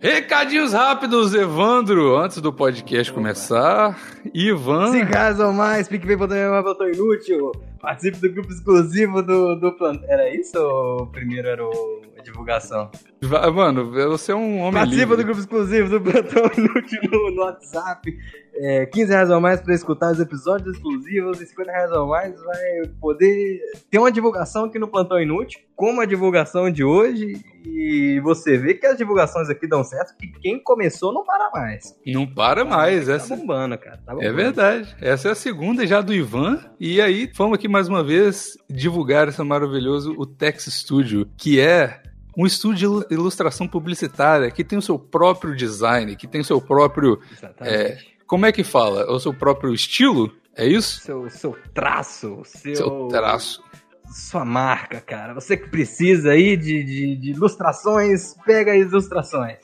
Recadinhos rápidos, Evandro, antes do podcast começar. Ivan. Reais ou mais, PicPay poder uma botão inútil. Participe do grupo exclusivo do, do plano. Era isso ou primeiro era o, divulgação? Mano, você é um homem Participa livre. do grupo exclusivo do plantão inútil no, no WhatsApp. É, 15 reais ou mais para escutar os episódios exclusivos e 50 reais ou mais vai poder ter uma divulgação aqui no Plantão Inútil, como a divulgação de hoje. E você vê que as divulgações aqui dão certo, que quem começou não para mais. Não para mais, Tá essa bombando, cara. Tá é bombando. verdade. Essa é a segunda já do Ivan. E aí, vamos aqui mais uma vez divulgar esse maravilhoso, o Tex Studio, que é um estúdio de ilu- ilustração publicitária que tem o seu próprio design, que tem o seu próprio. Exatamente. Como é que fala? O seu próprio estilo? É isso? Seu, seu traço, seu, Seu traço. sua marca, cara. Você que precisa aí de, de, de ilustrações, pega as ilustrações.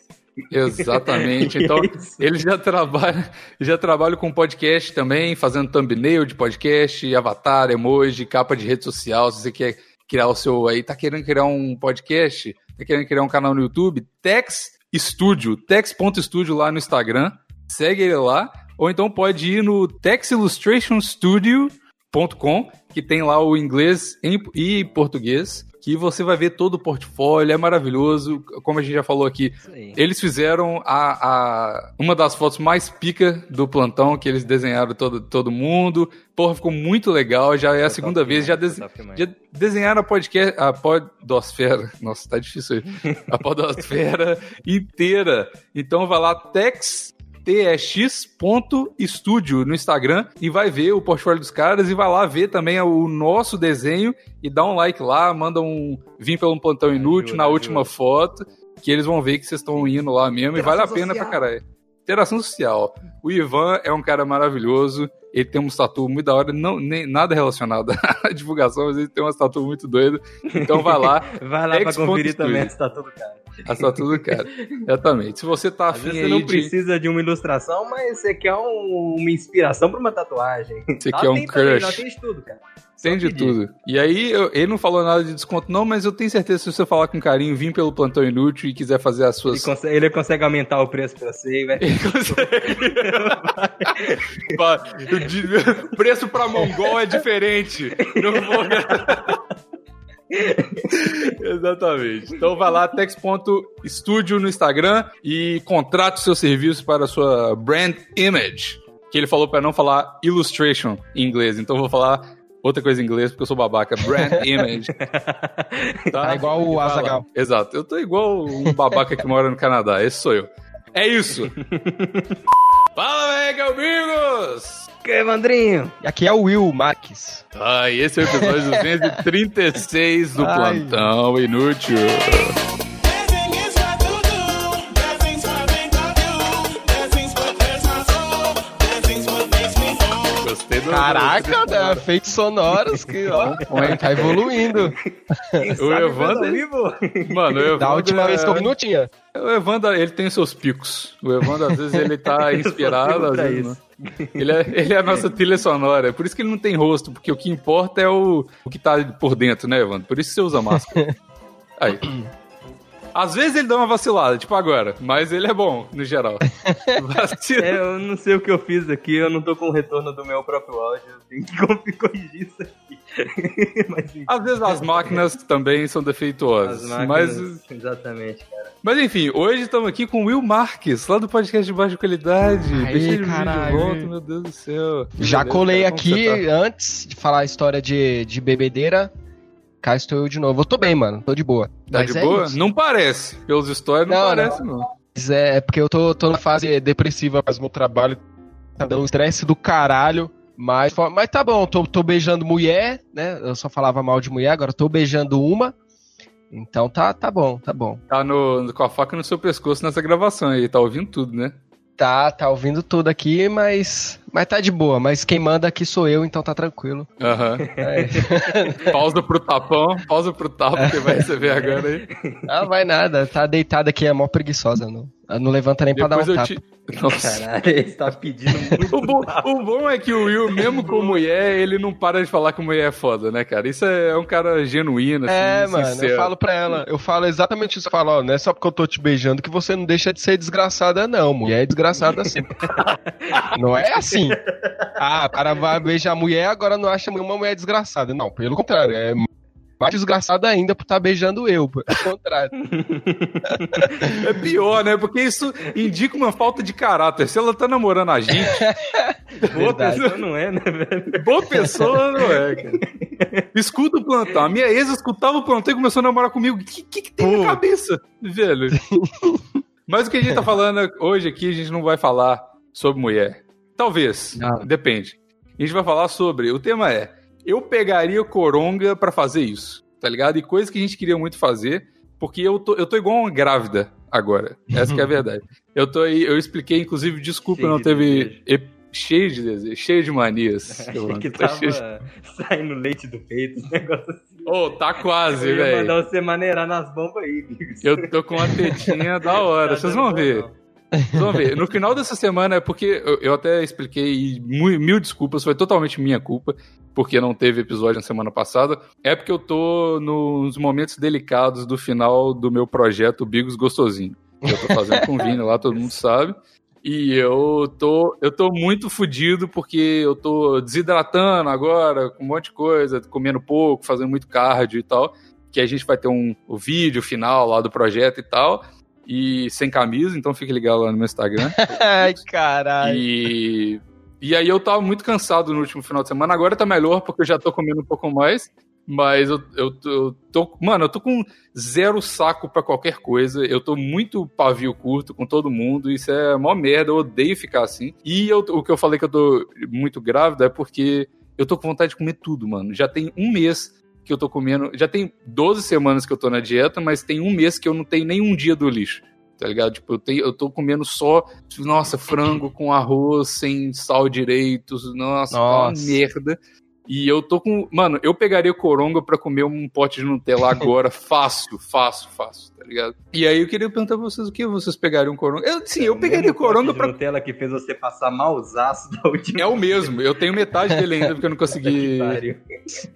Exatamente. Então, É isso. ele já trabalha, já trabalha com podcast também, fazendo thumbnail de podcast, avatar, emoji, capa de rede social. Se você quer criar o seu aí, tá querendo criar um podcast, tá querendo criar um canal no YouTube, Tex Studio, tex.studio lá no Instagram. Segue ele lá, ou então pode ir no texillustrationstudio.com, que tem lá o inglês e português, que você vai ver todo o portfólio, é maravilhoso, como a gente já falou aqui, eles fizeram a, a- uma das fotos mais pica do plantão, que eles desenharam todo, todo mundo. Porra, ficou muito legal. Já é a segunda top vez. Já, demais, des- top demais. já desenharam a podcast, a podosfera. Nossa, tá difícil aí. A podosfera inteira. Então vai lá, tex tx.studio no Instagram e vai ver o portfólio dos caras e vai lá ver também o nosso desenho e dá um like lá, manda um vim pelo plantão inútil Ajuda, na ajuda. última foto, que eles vão ver que vocês estão indo lá mesmo e vale a Interação pena social. pra caralho. Interação social. O Ivan é um cara maravilhoso, ele tem um tatu muito da hora, não, nem, nada relacionado à divulgação, mas ele tem uma tatu muito doida. Então vai lá, Vai lá pra conferir também se tá tudo cara. a tatu do cara. Exatamente. Se você tá Às afim você não de... precisa de uma ilustração, mas você quer um- uma inspiração pra uma tatuagem. Você quer um também, crush. lá tem de tudo, cara. Tem de tudo. E aí, eu- ele não falou nada de desconto, não, mas eu tenho certeza que se você falar com carinho, vir pelo plantão inútil e quiser fazer as Ele suas. consegue, ele consegue aumentar o preço pra você vai. Ele consegue. Di- preço pra mongol é diferente. Não vou. Exatamente. Então vai lá, tex.studio no Instagram e contrate o seu serviço para a sua brand image. Que ele falou para não falar illustration em inglês, então eu vou falar outra coisa em inglês porque eu sou babaca. Brand image. Tá igual o. Azaghal. Exato. Eu tô igual um babaca que mora no Canadá. Esse sou eu. É isso. Fala, mega amigos! Que, Evandrinho? E aqui é o Will Marques. Ah, e esse é o episódio 236 do Ai. Plantão Inútil. Caraca, né? efeitos sonoros que, ó, tá evoluindo. Quem sabe Evandro-? Mano, o Evandro. Da última vez que eu vi não tinha. O Evandro, ele tem seus picos. O Evandro, às vezes, ele tá inspirado, às vezes não. Ele é, ele é a nossa trilha sonora. Por isso que ele não tem rosto, porque o que importa é o, o que tá por dentro, né, Evandro? Por isso que você usa máscara. Aí. Às vezes ele dá uma vacilada, tipo agora, mas ele é bom, no geral. Vacila. É, eu não sei o que eu fiz aqui, eu não tô com o retorno do meu próprio áudio. Eu tenho que co- corrigir isso aqui. Mas. Às vezes as máquinas também são defeituosas. As mas, máquinas, exatamente, cara. mas enfim, hoje estamos aqui com o Will Marques, lá do podcast de baixa qualidade. Aí, de caralho. volta, meu Deus do céu. Já Beleza, colei cara, aqui tá? antes de falar a história de, de bebedeira. Cá estou eu de novo. Eu tô bem, mano. Tô de boa. Tá Mas de é boa? isso. Não parece. Pelos stories não, Não, parece, não. Mas é porque eu tô, tô na fase depressiva, mas meu trabalho tá dando um estresse do caralho. Mas, mas tá bom, tô, tô beijando mulher, né? Eu só falava mal de mulher, agora tô beijando uma. Então tá, tá bom, tá bom. Tá no, com a faca no seu pescoço nessa gravação aí, tá ouvindo tudo, né? Tá, tá ouvindo tudo aqui, mas, Mas tá de boa, mas quem manda aqui sou eu, então tá tranquilo. Aham. É. Pausa pro tapão, pausa pro tapa que vai receber agora aí. Ah, vai nada, tá deitada aqui, é mó preguiçosa, não. Não levanta nem pra dar Depois um eu tapa. te. Nossa. Caralho, ele tá pedindo muito. O bom, o bom é que o Will, mesmo com mulher, ele não para de falar que mulher é foda, né, cara? Isso é um cara genuíno, assim, É, mano, sincero. eu falo pra ela, eu falo exatamente isso. Eu falo, ó, não é só porque eu tô te beijando que você não deixa de ser desgraçada, não. Mulher é desgraçada assim. não é assim. Ah, para vai beijar a mulher, agora não acha uma mulher desgraçada. Não, pelo contrário, é mais desgraçada ainda por estar beijando eu. Pelo contrário. É pior, né? Porque isso indica uma falta de caráter. Se ela tá namorando a gente, Boa Verdade. pessoa não é, né, velho? boa pessoa não é, cara. Escuta o plantão. A minha ex escutava o plantão e começou a namorar comigo. O que, que, que tem na cabeça, velho? Mas o que a gente tá falando hoje aqui, a gente não vai falar sobre mulher. Talvez. Não. Depende. A gente vai falar sobre. O tema é: eu pegaria o Coronga pra fazer isso, tá ligado? E coisas que a gente queria muito fazer, porque eu tô, eu tô igual uma grávida agora. Essa que é a verdade. Eu tô aí, eu expliquei, inclusive, desculpa, Cheio não de teve. ep- Cheio de desejo, cheio de manias. Achei que tava de- saindo leite do peito, esse negócio assim. Ô, tá quase, velho. mandar você maneirar nas bombas aí, Bigos. Eu tô com uma tetinha da hora, Tá vocês vão ver. não. Vão ver. No final dessa semana, é porque eu, até expliquei mil desculpas, foi totalmente minha culpa, porque não teve episódio na semana passada. É porque eu tô nos momentos delicados do final do meu projeto Bigos Gostosinho. Eu tô fazendo com Vini lá, todo mundo sabe. E eu tô, eu tô muito fudido porque eu tô desidratando agora, com um monte de coisa, comendo pouco, fazendo muito cardio e tal. Que a gente vai ter um, o vídeo final lá do projeto e tal. E sem camisa, então fique ligado lá no meu Instagram. Ai, caralho. E, e aí eu tava muito cansado no último final de semana. Agora tá melhor porque eu já tô comendo um pouco mais. Mas eu, eu, tô- eu tô. Mano, eu tô com zero saco pra qualquer coisa. Eu tô muito pavio curto com todo mundo. Isso é mó merda. Eu odeio ficar assim. E eu- o que eu falei que eu tô muito grávida é porque eu tô com vontade de comer tudo, mano. Já tem um mês que eu tô comendo. Já tem 12 semanas que eu tô na dieta, mas tem um mês que eu não tenho nenhum dia do lixo. Tá ligado? Tipo, eu, tenho, eu tô comendo só, nossa, frango com arroz, sem sal direito. Nossa, tá uma Nossa. merda. E eu tô com. Mano, eu pegaria o coronga pra comer um pote de Nutella agora, fácil, fácil, fácil, tá ligado? E aí eu queria perguntar pra vocês o que vocês pegariam coronga. Eu, sim, eu pegaria pote coronga de pra. Nutella que fez você passar mausaço da última É o mesmo, eu tenho metade dele ainda porque eu não consegui.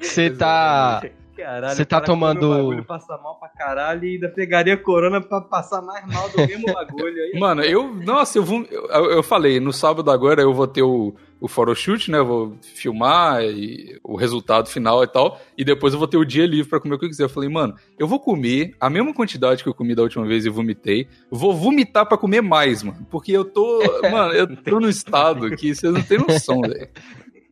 Você tá. Caralho, Você tá tomando- o bagulho, passa mal pra caralho e ainda pegaria corona pra passar mais mal do mesmo bagulho aí. Mano, eu. Nossa, eu vou. Eu, eu falei, no sábado agora eu vou ter o, o photoshoot, né? Eu vou filmar e, o resultado final e tal. E depois eu vou ter o dia livre pra comer o que eu quiser. Eu falei, mano, eu vou comer a mesma quantidade que eu comi da última vez e vomitei. Vou vomitar pra comer mais, mano. Porque eu tô. Mano, eu tô num estado que vocês não têm noção, velho.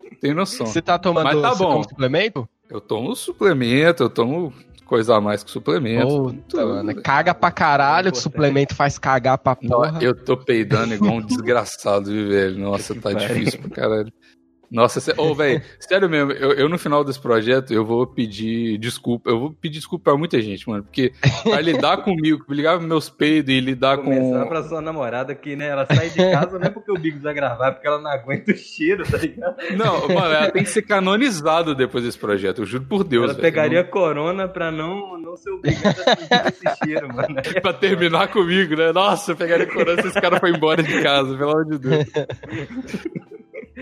Não Tem noção. Você tá tomando Mas tá bom. toma suplemento? Eu tomo suplemento, eu tomo coisa a mais que suplemento. Puta, mano. Caga pra caralho, que suplemento faz cagar pra Não, porra. eu tô peidando igual um desgraçado, viu, velho? Nossa, tá difícil pra caralho. Nossa, sé... ô, velho, sério mesmo, eu, eu no final desse projeto, eu vou pedir desculpa, eu vou pedir desculpa pra muita gente, mano, porque pra lidar comigo, ligar meus peidos e lidar Começar com... pra sua namorada que, né, ela sai de casa não é porque o Bigos vai gravar, é porque ela não aguenta o cheiro, tá ligado? Não, mano, ela tem que ser canonizada depois desse projeto, eu juro por Deus, ela velho. pegaria corona pra não, não ser obrigada a sentir esse cheiro, mano. Não- Pra terminar comigo, né? Nossa, eu pegaria corona se esse cara foi embora de casa, pelo amor de Deus.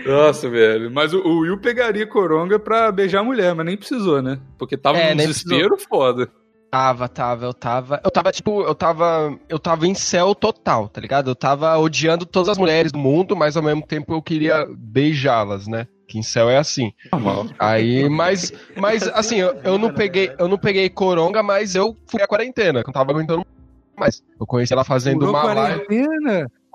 Nossa, velho. Mas o, o Will pegaria coronga pra beijar a mulher, mas nem precisou, né? Porque tava É, num desespero foda. Tava, tava, eu tava. Eu tava, tipo, eu tava. Eu tava em céu total, tá ligado? Eu tava odiando todas as mulheres do mundo, mas ao mesmo tempo eu queria beijá-las, né? Que em céu é assim. Normal. Aí, mas, mas assim, eu, eu não peguei, eu não peguei coronga, mas eu fui a quarentena, que eu não tava aguentando mais. Eu conheci ela fazendo Furou uma live.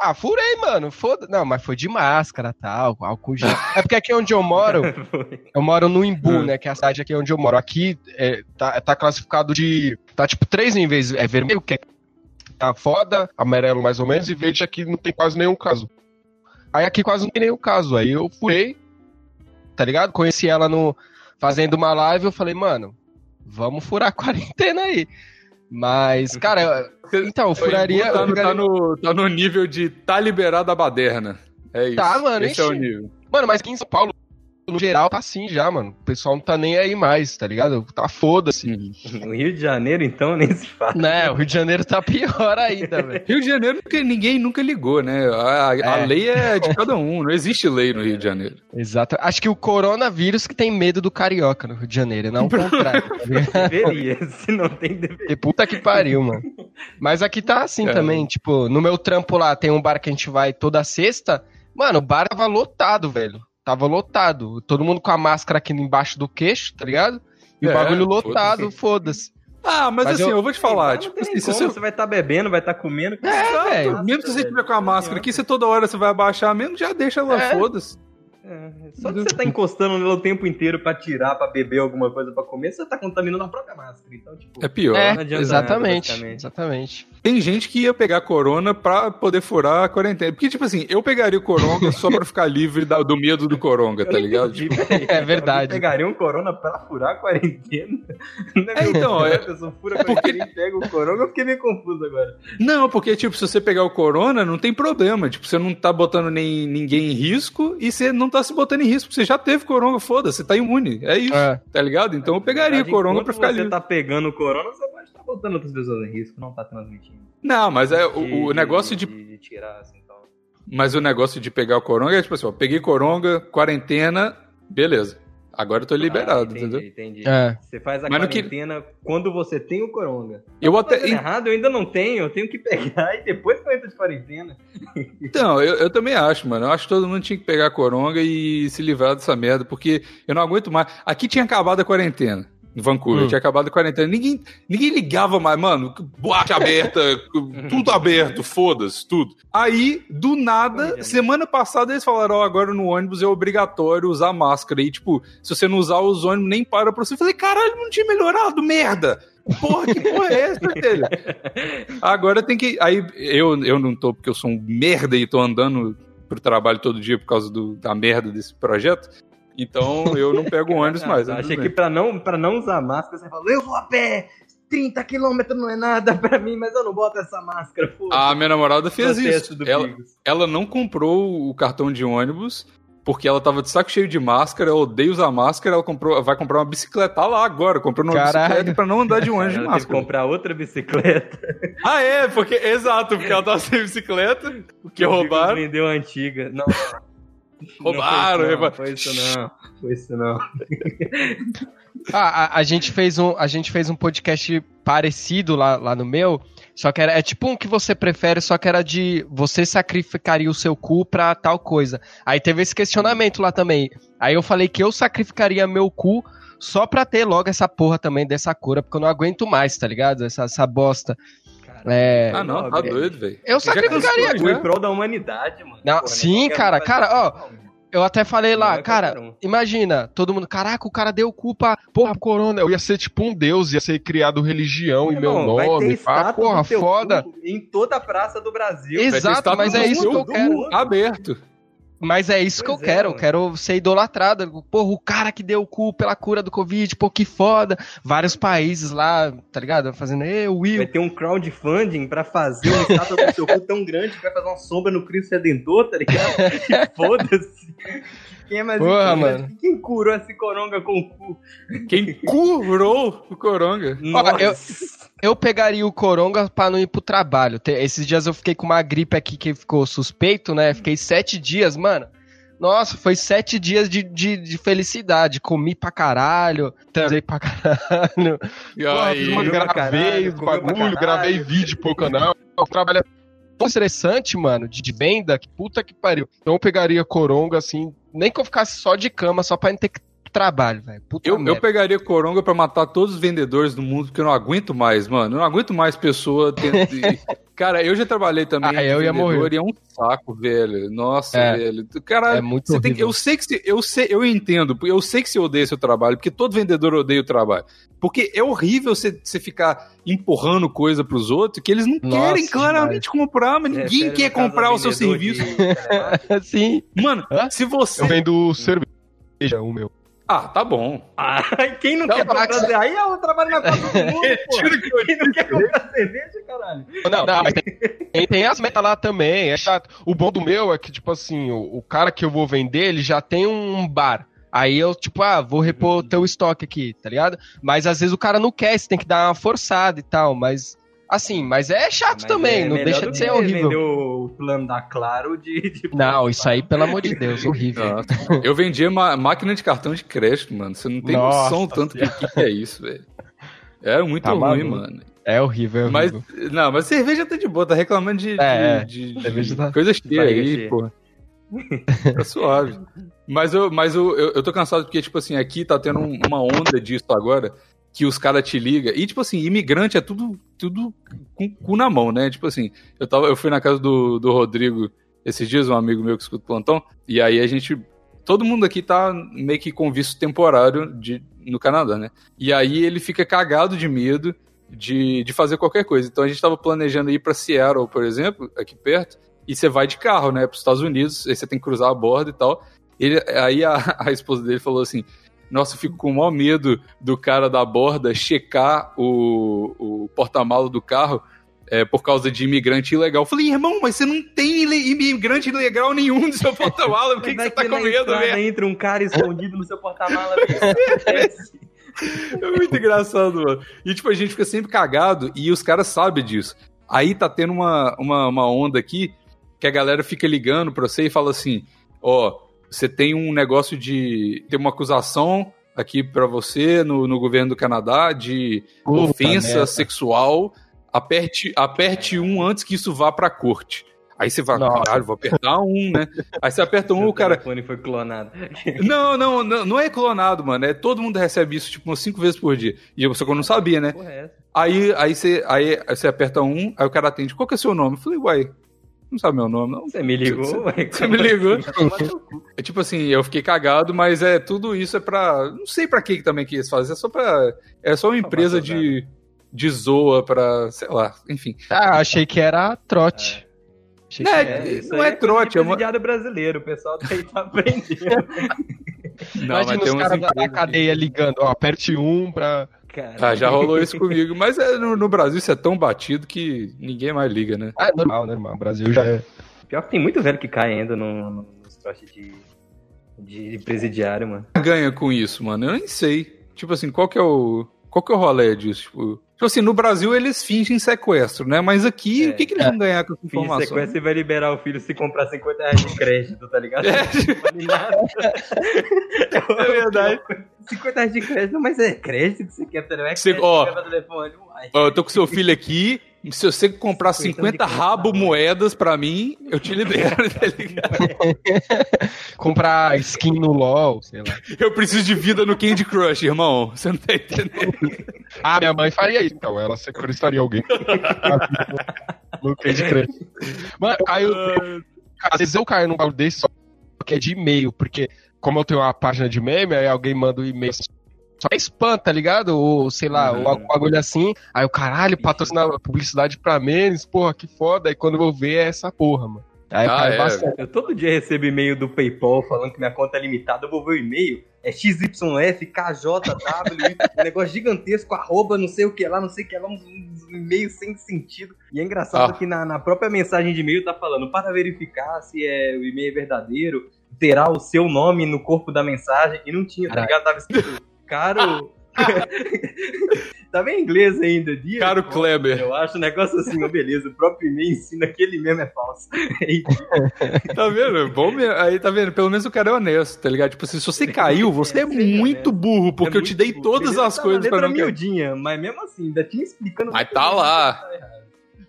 Ah, furei, mano. Foda. Não, mas foi de máscara, tal, álcool gel. É porque aqui onde eu moro, eu moro no Imbu, Ah. né? Que é a cidade aqui onde eu moro. Aqui é, tá, tá classificado de. Tá tipo três níveis. É vermelho, que é tá foda, amarelo mais ou menos, e verde aqui não tem quase nenhum caso. Aí aqui quase não tem nenhum caso. Aí eu furei, tá ligado? Conheci ela no. Fazendo uma live, eu falei, mano, vamos furar a quarentena aí. Mas, cara, então, furaria. Tá, pegaria- tá no, tá no nível de tá liberada a baderna. É isso. Tá, mano, Esse é o nível. Mano, mas aqui em São Paulo, no geral, tá assim já, mano. O pessoal não tá nem aí mais, tá ligado? Tá foda-se. No Rio de Janeiro, então, nem se fala. Né, o Rio de Janeiro tá pior ainda, velho. Rio de Janeiro nunca- ninguém nunca ligou, né? A, a É. lei é de cada um, não existe lei no Rio de Janeiro. Exato. Acho que o coronavírus que tem medo do carioca no Rio de Janeiro, não o contrário. tá? Deveria. Se não tem, deveria. Porque puta que pariu, mano. Mas aqui tá assim Cara. também, tipo, no meu trampo lá tem um bar que a gente vai toda sexta. Mano, o bar tava lotado, velho. Tava lotado. Todo mundo com a máscara aqui embaixo do queixo, tá ligado? E o É, bagulho lotado, foda-se. Ah, mas, Mas assim, eu- eu, vou te falar, Não tipo tem assim, como, se você... você... vai estar bebendo, vai estar comendo. É, velho. Mesmo se você tiver com a máscara aqui, você toda hora você vai abaixar mesmo, já deixa ela, É. foda-se. É, só que você tá encostando nela o tempo inteiro pra tirar, pra beber alguma coisa pra comer, você tá contaminando a própria máscara. Então, tipo, É pior. É, não adianta exatamente. nada, exatamente. Tem gente que ia pegar corona pra poder furar a quarentena. Porque, tipo assim, eu pegaria o coronga só pra ficar livre da- do medo do coronga, Eu tá ligado? entendi, peraí. É verdade. Alguém Pegaria um corona pra furar a quarentena? Não É, meio então, é- A pessoa fura a quarentena e pega o corona, eu fiquei meio confuso agora. Não, porque, tipo, se você pegar o corona, não tem problema. Tipo, você não tá botando nem, ninguém em risco e você não tá se botando em risco. Você já teve coronga, foda-se, você tá imune. É isso, É. tá ligado? Então eu pegaria verdade, coronga pra ficar você livre. tá pegando o corona, você pode estar botando outras pessoas em risco, não tá transmitindo. Não, mas é o, o negócio de. de tirar, assim, então. Mas o negócio de pegar o coronga é tipo assim, ó, peguei coronga, quarentena, beleza. Agora eu tô liberado, Ah, entendi, entendeu? entendi. É. Você faz a Mas no que- quarentena quando você tem o coronga. Eu Tô até. fazendo errado, eu ainda não tenho, eu tenho que pegar e depois que eu entro de quarentena. Então, eu, eu também acho, mano. Eu acho que todo mundo tinha que pegar a coronga e se livrar dessa merda, porque eu não aguento mais. Aqui tinha acabado a quarentena. Em Vancouver, Hum. tinha acabado a quarentena. Ninguém, ninguém ligava mais, mano. Boate aberta, tudo aberto, foda-se, tudo. Aí, do nada, semana passada eles falaram: Ó, agora no ônibus é obrigatório usar máscara. E, tipo, se você não usar, os ônibus nem param pra você. Eu falei: caralho, não tinha melhorado, merda. Porra, que porra é essa, velho? Agora tem que. Aí eu, eu não tô, porque eu sou um merda e tô andando pro trabalho todo dia por causa do- da merda desse projeto. Então eu não pego o ônibus mais. Ah, né, achei que pra não, pra não usar máscara, você falou, eu vou a pé! 30 quilômetros não é nada pra mim, mas eu não boto essa máscara. Foda-se. A minha namorada fez isso. Ela, ela não comprou o cartão de ônibus porque ela tava de saco cheio de máscara, ela odeia usar máscara, ela comprou, vai comprar uma bicicleta lá agora, comprou uma Caralho. bicicleta pra não andar de ônibus de Ela teve que máscara. comprar outra bicicleta. Ah, é, porque exato, porque ela tava sem bicicleta, porque roubaram. vendeu a antiga. Não. Roubaram, não roubaram. foi isso não. Foi isso não. Foi isso não. Ah, a, a gente fez um, a gente fez um podcast parecido lá, lá no meu, só que era é tipo um que você prefere, só que era de você sacrificaria o seu cu pra tal coisa. Aí teve esse questionamento lá também. Aí eu falei que eu sacrificaria meu cu só pra ter logo essa porra também dessa cura, porque eu não aguento mais, tá ligado? Essa, essa bosta. É. Ah, não, tá doido, velho. Eu sacrificaria, Foi já. em prol da humanidade, mano. Não, Porra, sim, qualquer um cara, vai cara, ó. Eu até falei lá, é cara, um. imagina, todo mundo, caraca, o cara deu culpa, porra, corona, eu ia ser tipo um deus, ia ser criado religião em meu Irmão, nome, pá, porra, foda. Em toda a praça do Brasil. Exato, mas é isso que eu quero. Aberto. Mas é isso que eu Pois é, quero, eu mano. quero ser idolatrado. Porra, o cara que deu o cu pela cura do Covid, pô, que foda. Vários países lá, tá ligado? Fazendo, eu, Vai Will. ter um crowdfunding pra fazer uma estátua do seu cu tão grande que vai fazer uma sombra no Cristo Redentor, tá ligado? E Foda-se. Quem é mais Porra, importante? mano. Quem curou esse coronga com o cu? Quem curou o coronga? Nossa. eu- Eu pegaria o coronga pra não ir pro trabalho. Esses dias eu fiquei com uma gripe aqui que ficou suspeito, né? Fiquei sete dias, mano. Nossa, foi sete dias de, de, de felicidade. Comi pra caralho, transei pra caralho. E aí, gravei pra bagulho, gravei vídeo pro canal. O trabalho é tão estressante, mano, de, de venda, que puta que pariu. Então eu pegaria coronga, assim, nem que eu ficasse só de cama, só pra não ter que trabalho, velho. Puta Eu, eu merda. pegaria coronga pra matar todos os vendedores do mundo, porque eu não aguento mais, mano. Eu não aguento mais pessoa tendo. Cara, eu já trabalhei também Ah, eu ia morrer. e é um saco, velho. Nossa, É. velho. Caralho, É muito você tem que- eu sei que você- eu sei, eu entendo, porque eu sei que você odeia seu trabalho, porque todo vendedor odeia o trabalho. Porque é horrível você, você ficar empurrando coisa pros outros que eles não Nossa, querem claramente comprar, mas É, ninguém sério, quer comprar o seu serviço. de. Sim. Mano, Hã? se você Eu vendo cerveja, o meu. Ah, tá bom. Ah, quem não Não, quer comprar cerveja? Aí é o trabalho na Copa do Mundo, pô. Eu Quem não quer comprar cerveja, caralho? Não, não, mas tem, tem, tem as metas lá também, é chato. O bom do meu é que, tipo assim, o, o cara que eu vou vender, ele já tem um bar. Aí eu, tipo, ah, vou repor teu estoque aqui, tá ligado? Mas às vezes o cara não quer, você tem que dar uma forçada e tal, mas. Assim, mas é chato Mas também, é não deixa de que ser horrível. o plano da Claro de... de- Não, isso aí, pelo amor de Deus, horrível. Eu vendia ma- máquina de cartão de crédito, mano. Você não tem Nossa noção tanto do que, que é isso, velho. Era muito Tá ruim, maluco. mano. É horrível, é Mas, horrível. não, mas cerveja tá de boa, tá reclamando de, de- É, de, de cerveja tá- coisa cheia barriga aí, cheia. pô. Tá suave. Mas, eu, mas eu, eu, eu tô cansado porque, tipo assim, aqui tá tendo um- uma onda disso agora, que os caras te ligam. E, tipo assim, imigrante é tudo, tudo com cu na mão, né? Tipo assim, eu, tava, eu fui na casa do, do Rodrigo esses dias, um amigo meu que escuta o plantão, e aí a gente. Todo mundo aqui tá meio que com visto temporário de, no Canadá, né? E aí ele fica cagado de medo de, de fazer qualquer coisa. Então a gente tava planejando ir pra Seattle, por exemplo, aqui perto, e você vai de carro, né, para os Estados Unidos, aí você tem que cruzar a borda e tal. Ele, aí a, a esposa dele falou assim: Nossa, eu fico com o maior medo do cara da borda checar o, o porta-mala do carro é, por causa de imigrante ilegal. Eu falei, irmão, mas você não tem imigrante ilegal nenhum no seu porta-mala, por que, que Vai você tá com medo, velho? entra um cara escondido no seu porta-mala. É muito engraçado, mano. E, tipo, a gente fica sempre cagado e os caras sabem disso. Aí tá tendo uma, uma, uma onda aqui que a galera fica ligando pra você e fala assim: ó, você tem um negócio de. tem uma acusação aqui pra você no, no governo do Canadá de Puta ofensa merda. sexual. Aperte, aperte um antes que isso vá pra corte. Aí você vai, Nossa. caralho, vou apertar um, né? Aí você aperta um, o cara. telefone foi clonado. Não, não, não, não é clonado, mano. É todo mundo recebe isso, tipo, umas cinco vezes por dia. E eu, só que eu não sabia, né? É? Aí, aí, você, aí você aperta um, aí o cara atende. Qual que é o seu nome? Eu falei, uai, não sabe meu nome, não. Você me ligou, Você- você me ligou. É tipo assim, eu fiquei cagado, mas é tudo isso é pra. Não sei pra que que também quis fazer, é só pra. É só uma empresa de, de zoa pra. sei lá, enfim. Ah, achei que era trote. Achei que É, era- isso não aí é trote, é é uma- brasileiro, o pessoal tá aí tá aprendendo. Não, Imagina mas tem os caras da- cadeia ligando, ó, aperte um pra... Cara, Ah, já rolou isso comigo, mas é, no, no Brasil isso é tão batido que ninguém mais liga, né? Ah, normal, normal, o Brasil já é... Pior que tem muito velho que cai ainda no, no, nos trotes de, de presidiário, mano. ganha com isso, mano? Eu nem sei. Tipo assim, qual que é o. Qual que é o rolê disso? Tipo, tipo assim, no Brasil eles fingem sequestro, né? Mas aqui, É. o que, que eles vão ganhar com essa informação? sequência e vai liberar o filho se comprar 50 reais de crédito, tá ligado? É. É verdade. 50 reais de crédito, mas é crédito que você quer, não é Você- crédito ó. que telefone. Uai. Ó, eu tô com seu filho aqui. Se você comprar 50 rabo moedas pra mim, eu te libero, tá ligado? Comprar skin no LoL, sei lá. Eu preciso de vida no Candy Crush, irmão. Você não tá entendendo? Ah, minha mãe faria isso, então. Ela sequestraria alguém. no Candy Crush. Mano, eu caio... Às vezes eu caio num bagulho desse só que é de e-mail, porque como eu tenho uma página de meme, aí alguém manda um e-mail só é spam, tá ligado? Ou, sei lá, Uhum. ou algum bagulho assim. Aí o caralho, patrocina publicidade pra memes, porra, que foda. Aí quando eu vou ver é essa porra, mano. Aí Ah, é. bastante. Eu todo dia recebo e-mail do PayPal falando que minha conta é limitada. Eu vou ver o e-mail. É XYF, KJW, um negócio gigantesco, arroba, não sei o que lá, não sei o que lá, uns, uns e-mails sem sentido. E é engraçado Ah. que na, na própria mensagem de e-mail tá falando para verificar se é, o e-mail é verdadeiro, terá o seu nome no corpo da mensagem. E não tinha, tá Caralho. ligado? Tava escrito, caro. Tava em inglês ainda, dia. Caro Kleber. Eu acho um negócio assim, ó, beleza. O próprio e-mail ensina que ele mesmo é falso. Tá vendo? É Bom mesmo. Aí, tá vendo? Pelo menos o cara é honesto, tá ligado? Tipo assim, se você caiu, você é é muito burro, porque É eu te muito dei burro. todas Beleza, as tá coisas pra não miudinha, mas mesmo assim, ainda tinha explicando. Mas muito tá lá. tá errado.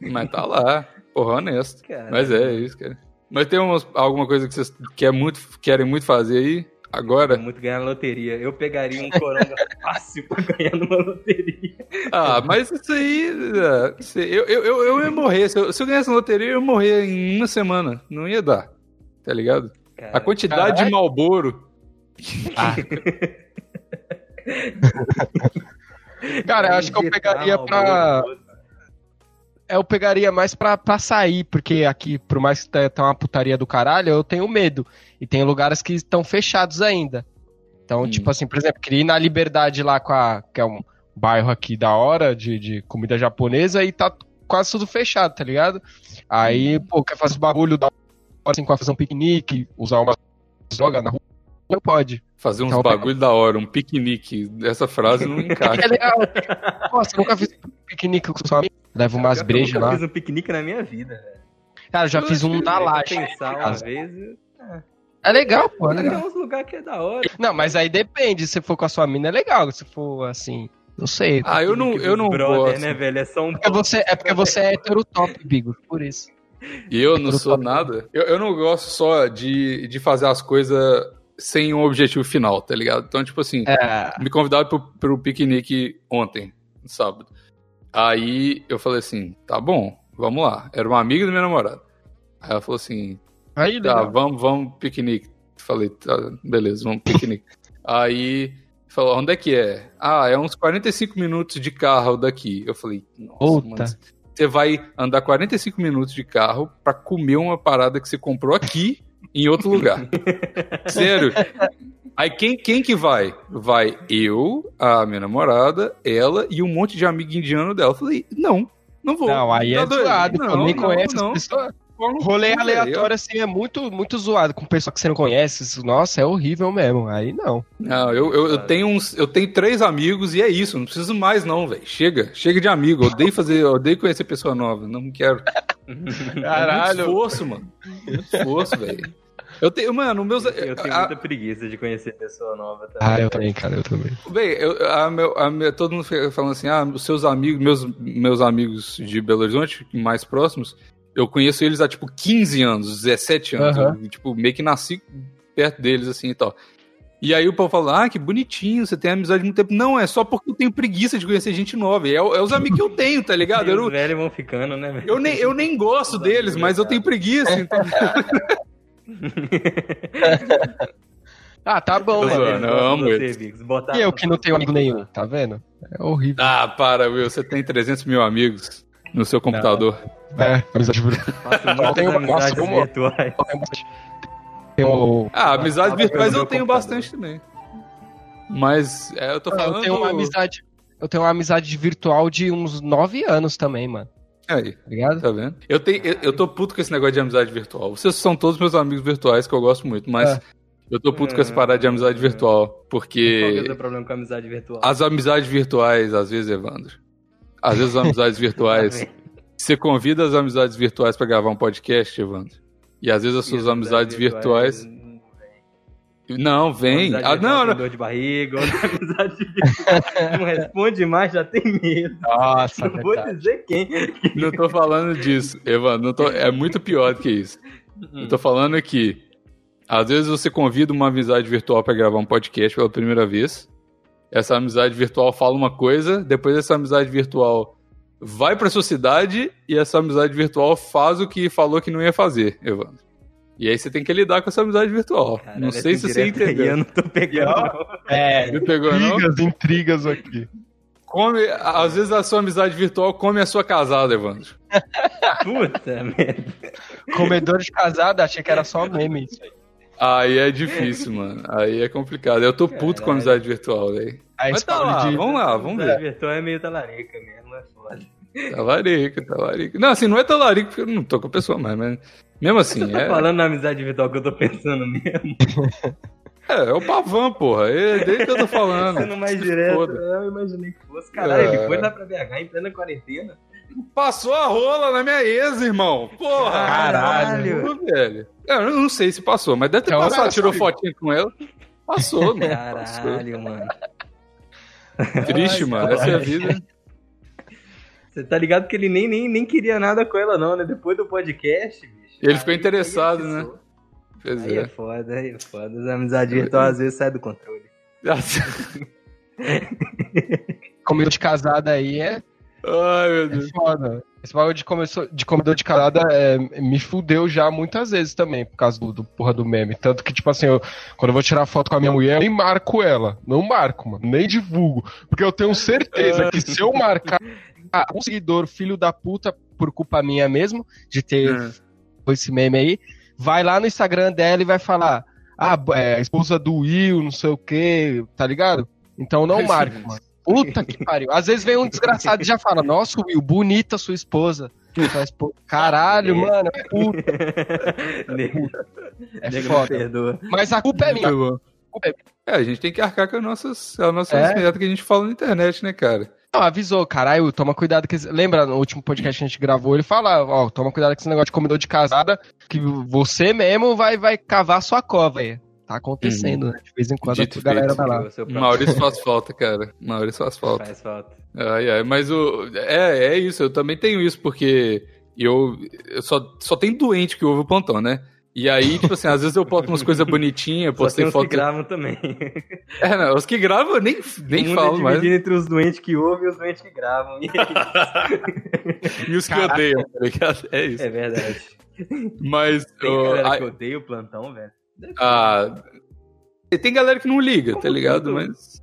Mas tá lá. Porra, honesto. Cara, Mas é isso, cara. Mas tem umas, alguma coisa que vocês quer muito, querem muito fazer aí? É Agora? muito ganhar na loteria. Eu pegaria um coronga fácil pra ganhar numa loteria. Ah, mas isso aí. é, Eu, eu, eu, eu ia morrer. Se eu, se eu ganhasse na loteria, eu ia morrer em uma semana. Não ia dar. Tá ligado? Cara, A quantidade de Caralho. Malboro. Cara, eu acho que eu pegaria pra. É, Eu pegaria mais pra, pra sair, porque aqui, por mais que tá, tá uma putaria do caralho, eu tenho medo. E tem lugares que estão fechados ainda. Então, Hum. tipo assim, por exemplo, queria ir na Liberdade lá com a. que é um bairro aqui da hora de, de comida japonesa e tá quase tudo fechado, tá ligado? Aí, pô, quer fazer bagulho da hora, assim, com fazer um piquenique, usar uma droga na rua, não pode. Fazer uns Então, bagulho da hora, um piquenique. Essa frase não É encaixa. legal. Pô, você nunca fez piquenique com sua amiga? Leva umas Eu brejas lá. fiz um piquenique na minha vida, velho. Cara, eu já fiz um na laje. pensar uma casa. vez. eu- É legal, pô, é Tem legal. uns lugares que é da hora. Não, mas aí depende. Se for com a sua mina, é legal. Se for assim, não sei. Ah, eu não, eu não Brother, gosto. né, velho? É só um. É porque você é, porque você é hétero top, Bigo, por isso. E eu não sou nada. Eu, eu não gosto só de, de fazer as coisas sem um objetivo final, tá ligado? Então, tipo assim, É, me convidaram pro, pro piquenique ontem, no sábado. Aí eu falei assim, tá bom, vamos lá. Era uma amiga da minha namorada. Aí ela falou assim, aí, tá, legal. vamos, vamos piquenique. Falei, tá, beleza, vamos piquenique. Aí falou, onde é que é? Ah, é uns 45 minutos de carro daqui. Eu falei, nossa, mano, você vai andar 45 minutos de carro pra comer uma parada que você comprou aqui em outro lugar. Sério. Aí quem, quem que vai? Vai eu, a minha namorada, ela e um monte de amigo indiano dela. Eu falei, não, não vou. Não, aí Tá é doido? zoado, pô. Não, Nem não, conhece não. as pessoas. Rolê velho. aleatório, assim, é muito, muito zoado. Com pessoa que você não conhece. isso, Nossa, é horrível mesmo. Aí não. Não, eu, eu, eu tenho uns. Eu tenho três amigos e é isso. Não preciso mais, não, velho. Chega, chega de amigo. Eu odeio fazer, eu odeio conhecer pessoa nova. Não quero. É muito esforço, mano. Muito esforço, velho. Eu tenho, mano, meus. Eu tenho a- muita preguiça de conhecer pessoa nova também. Ah, eu também, cara, eu também. Bem, eu, a meu, a meu- todo mundo fica falando assim, ah, os seus amigos, meus, meus amigos de Belo Horizonte, mais próximos, eu conheço eles há, tipo, 15 anos, 17 anos, Aham. eu, tipo, meio que nasci perto deles, assim, e tal. E aí o povo fala, ah, que bonitinho, você tem amizade há muito tempo. Não, é só porque eu tenho preguiça de conhecer gente nova, é, é os amigos que eu tenho, tá ligado? E Eu, os não- velhos vão ficando, né, velho? eu nem, eu nem gosto Os deles, amigos mas eu tenho preguiça, então... Ah, tá bom, mano. zoando. eu amo você. Botar E eu que não tenho amigo nenhum, tá vendo? É horrível. Ah, para, Will, você tem 300 mil amigos no seu computador. É, amizade virtual. Tem uma- amizades como- virtuais. O- Ah, amizades virtuais eu tenho bastante também. Mas é, eu tô falando. Eu tenho uma amizade. Eu tenho uma amizade virtual de uns nove anos também, mano. Aí, Tá ligado? tá vendo? Eu, tenho, eu, eu tô puto com esse negócio de amizade virtual. Vocês são todos meus amigos virtuais que eu gosto muito, mas É. eu tô puto com essa parada de amizade virtual. Qual que é o Porque problema com a amizade virtual? as amizades virtuais, às vezes, Evandro. Às vezes as amizades virtuais. Você convida as amizades virtuais pra gravar um podcast, Evandro. E às vezes as suas amizades virtuais. Não, vem. Ah, não, não. Dor de barriga, amizade virtual. Não responde mais, já tem medo. Nossa, Não vou verdade. dizer quem. Não tô falando disso, Evandro. Não tô- é muito pior do que isso. Eu tô falando que às vezes você convida uma amizade virtual pra gravar um podcast pela primeira vez. Essa amizade virtual fala uma coisa, depois essa amizade virtual vai pra sua cidade e essa amizade virtual faz o que falou que não ia fazer, Evandro. E aí você tem que lidar com essa amizade virtual. Caralho, não sei se você entendeu. Eu não tô pegando, não. É, Não pegou, não? intrigas, intrigas aqui. Come, às vezes a sua amizade virtual come a sua casada, Evandro. Puta merda. Comedor de casada, achei que era só meme isso aí. Aí é difícil, mano. Aí é complicado. Eu tô puto com a amizade virtual, velho. Aí Mas tá lá, de- vamos lá, vamos ver. Amizade virtual é meio talarica mesmo, é foda. Talarica, talarica. Não, assim, não é talarica porque eu não tô com a pessoa mais, mas mesmo assim, Tá é, falando na amizade virtual que eu tô pensando mesmo. é, é o pavão, porra. É dele que eu tô falando. Sendo mais direto, foda. eu imaginei que fosse. Caralho, É. ele foi lá pra BH em plena quarentena. Passou a rola na minha ex, irmão. Porra. Caralho. Velho. Eu não sei se passou, mas deve ter Então, passado. Tirou fotinha com ela. Passou, né? Passou. Caralho, mano. Triste, mano. Essa é a vida. Você tá ligado que ele nem, nem, nem queria nada com ela, não, né? Depois do podcast, bicho. Ele ficou interessado, né? Pois Aí é é. foda, aí é foda. As amizades virtuais às vezes saem do controle. Comedor de casada aí é, Ai, meu é Deus. foda. Esse bagulho de, começou, de comedor de casada é, me fudeu já muitas vezes também, por causa do, do porra do meme. Tanto que, tipo assim, eu, quando eu vou tirar foto com a minha mulher, eu nem marco ela. Não marco, mano. Nem divulgo. Porque eu tenho certeza que se eu marcar um seguidor, filho da puta, por culpa minha mesmo, de ter Hum. esse meme aí, vai lá no Instagram dela e vai falar: ah, é, a esposa do Will, não sei o que, tá ligado? Então não marque, mano. Puta que pariu. Às vezes vem um desgraçado e já fala, nossa, Will, bonita sua esposa. Caralho, mano, é puta, Nego é foda. perdoa. Mas a culpa é minha. É É, a gente tem que arcar com as nossas, as nossas É. que a gente fala na internet, né, cara? Não, avisou, caralho, toma cuidado que. Lembra no último podcast que a gente gravou, ele fala, ó, toma cuidado com esse negócio de comedor de casada, que você mesmo vai, vai cavar sua cova aí. Tá acontecendo, né? De vez em quando Dito a galera feito. vai lá. Maurício faz falta, cara. Maurício faz falta. faz falta. Ai, ai, mas o. É, é isso, eu também tenho isso, porque eu, eu só, só tem doente que ouve o plantão, né? E aí, tipo assim, às vezes eu posto umas coisas bonitinhas, postei foto. que gravam também. É, não, os que gravam eu nem, nem falo é mais. entre os doentes que ouvem e os doentes que gravam. E E os que Caraca. odeiam, tá ligado? É isso. é verdade. Mas. Tem ó, galera ai- que odeia o plantão, velho. Ah, tem galera que não liga, Como tá ligado? tudo. Mas.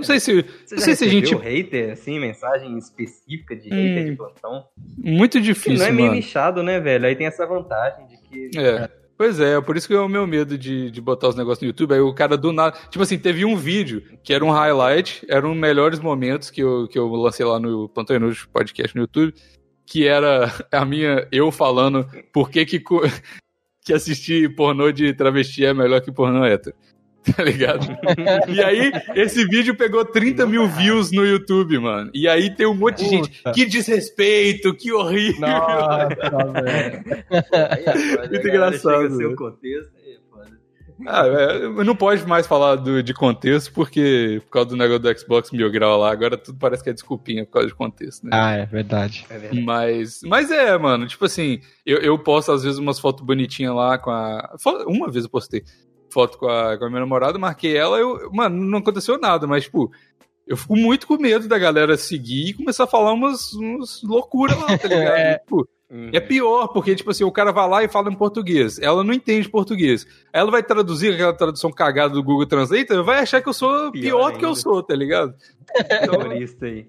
Não sei se. Você não sei se a gente. hater, assim, mensagem específica de hater Hum, de plantão? Muito Que difícil, não é meio mano. nichado, né, velho? Aí tem essa vantagem de que... É. Pois é, por isso que é o meu medo de, de botar os negócios no YouTube. Aí o cara do nada. Tipo assim, teve um vídeo que era um highlight, eram os melhores momentos que eu, que eu lancei lá no Plantão Inútil podcast no YouTube, que era a minha. Eu falando por que que, que assistir pornô de travesti é melhor que pornô hétero. Tá ligado? e aí, esse vídeo pegou 30 mil views no YouTube, mano. E aí tem um monte de gente. Puta. Que desrespeito, que horrível. Nossa, Muito engraçado, seu contexto, aí, é. Ah, é, não pode mais falar do, de contexto, porque por causa do negócio do Xbox Mil Grau lá, agora tudo parece que é desculpinha por causa de contexto, né? Ah, é verdade. É verdade. Mas, mas é, mano, tipo assim, eu, eu posto às vezes umas fotos bonitinhas lá com a. Uma vez eu postei foto com a, com a minha namorada, marquei ela, eu, mano, não aconteceu nada, mas, tipo, eu fico muito com medo da galera seguir e começar a falar umas, umas loucuras lá, tá ligado? É. Tipo, Uhum. é pior, porque, tipo assim, o cara vai lá e fala em português. Ela não entende português. Aí ela vai traduzir aquela tradução cagada do Google Translator, vai achar que eu sou pior, Pior do que eu sou, tá ligado? Terrorista aí.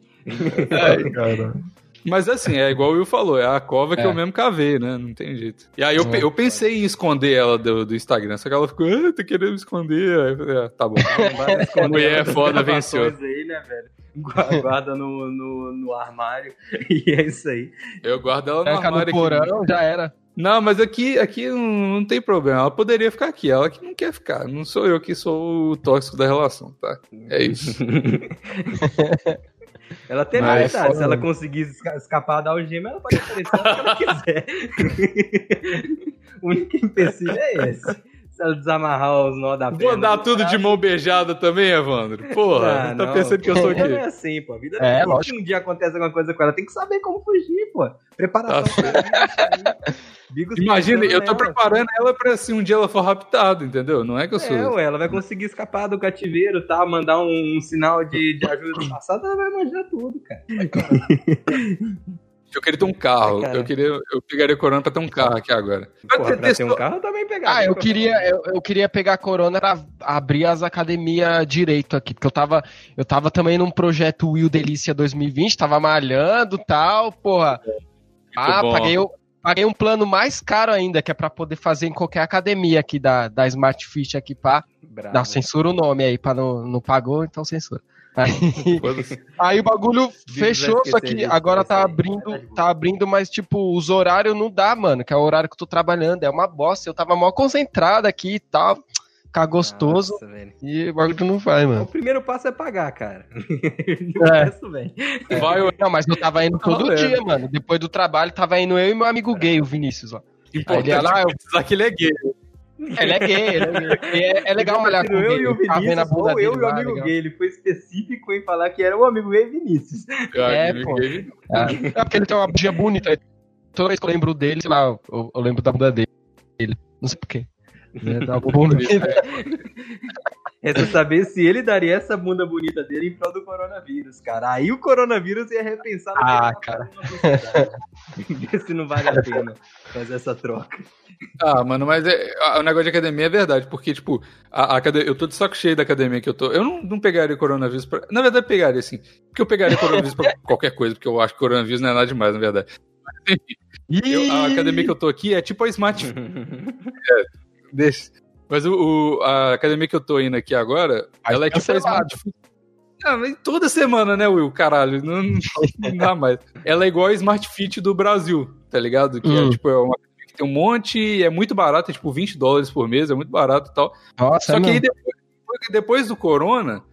Mas assim, é igual o Will falou, é a cova que É. eu mesmo cavei, né? Não tem jeito. E aí eu, pe- É. eu pensei em esconder ela do, do Instagram, só que ela ficou, ah, tá querendo me esconder. Aí eu falei, ah, tá bom. Várias A mulher condenadas foda venceu. Aí, né, velho? Guarda no, no, no armário. E é isso aí. Eu guardo ela no no armário aqui. porão, já era. Não, mas aqui, aqui não, não tem problema. Ela poderia ficar aqui, ela que não quer ficar. Não sou eu que sou o tóxico da relação, tá? É isso. Ela tem é foda. Se ela conseguir esca- escapar da algema, ela pode aparecer o que ela quiser. o único empecilho é esse. Desamarrar os nó da perna. Vou andar do tudo de mão beijada também, Evandro? Porra, Ah, tá não. pensando que eu sou o Não quê? é assim, pô. A vida É, é, lógico. Se um dia acontece alguma coisa com ela, tem que saber como fugir, pô. Preparação. Tá Imagina, eu tô nela. preparando ela pra se um dia ela for raptada, entendeu? Não é que eu sou. É, ué, ela vai conseguir escapar do cativeiro tal, mandar um, um sinal de, de ajuda do passado, ela vai manjar tudo, cara. Eu queria ter um carro. Cara. eu queria, eu pegaria corona pra ter um carro aqui agora. Porra, pra ter testou- um carro, eu também pegava. Ah, eu queria, eu, eu queria pegar a corona pra abrir as academias direito aqui, porque eu tava, eu tava também num projeto Will Delícia 2020, tava malhando e tal, porra. Ah, bom. paguei, o- paguei um plano mais caro ainda, que é pra poder fazer em qualquer academia aqui da, da Smart Fit aqui, pá. Bravo. Não, censura o nome aí, pra não, não pagou, então censura. Aí, Foda-se. aí o bagulho fechou, só que agora tá abrindo, tá abrindo, mas tipo, os horários não dá, mano, que é o horário que eu tô trabalhando, é uma bosta. Eu tava mal concentrado aqui e tal, ficar gostoso, Nossa, e o bagulho não vai, O mano. primeiro passo é pagar, cara. O É. resto, o Não, mas eu tava indo todo valendo. dia, mano. Depois do trabalho, tava indo eu e meu amigo gay, o Vinícius, ó. importante Aí ele ia lá, eu- que ele é gay. Ele é gay, ele é gay. E é, é legal malhar com eu ele. e o Vinícius, bunda ou eu dele e o lá, amigo legal. gay. Ele foi específico em falar que era o amigo gay Vinícius. É, Gay, pô. gay. É, é porque ele tem uma bundinha bonita. Toda vez que eu lembro dele, sei lá, eu, eu lembro da bunda dele. Não sei porquê. É, da bunda dele. É saber se ele daria essa bunda bonita dele em prol do coronavírus, cara. Aí o coronavírus ia repensar no Ah, cara. Ver se não vale a pena fazer essa troca. Ah, mano, mas é, a- o negócio de academia é verdade, porque, tipo, a, a academia, eu tô de saco cheio da academia que eu tô. Eu não, não pegaria coronavírus pra. Na verdade, pegaria, assim. Porque eu pegaria coronavírus pra qualquer coisa, porque eu acho que coronavírus não é nada demais, na verdade. Eu- a academia que eu tô aqui é tipo a Smart deixa. Mas o, o- a academia que eu tô indo aqui agora, ela é tipo. Ah, toda semana, né, Will? Caralho, não, não dá mais. Ela é igual a Smart Fit do Brasil, tá ligado? Que é Hum. tipo, é uma academia que tem um monte, é muito barato, é tipo 20 dólares por mês, é muito barato e tal. Nossa, Só é que aí depois, depois do corona,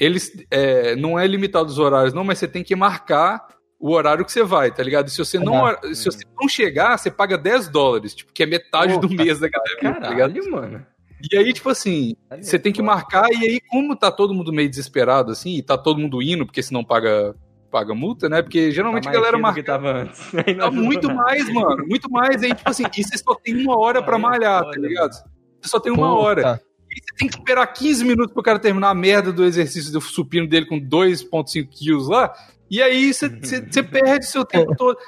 eles é, não é limitado os horários, não, mas você tem que marcar o horário que você vai, tá ligado? Se você não, Ah. se você não chegar, você paga 10 dólares, tipo, que é metade do Puta. mês da academia, tá ligado? Caralho, mano. E aí, tipo assim, você tem que marcar, e aí, como tá todo mundo meio desesperado, assim, e tá todo mundo indo, porque senão paga, paga multa, né? Porque geralmente Tá a galera marca. que tava antes. Tá muito mais, mano. Muito mais. Aí, tipo assim, e você só tem uma hora pra malhar, tá ligado? Você só tem uma Puta. hora. E você tem que esperar 15 minutos pro cara terminar a merda do exercício do supino dele com 2,5 quilos lá. E aí você, você, você perde seu tempo todo.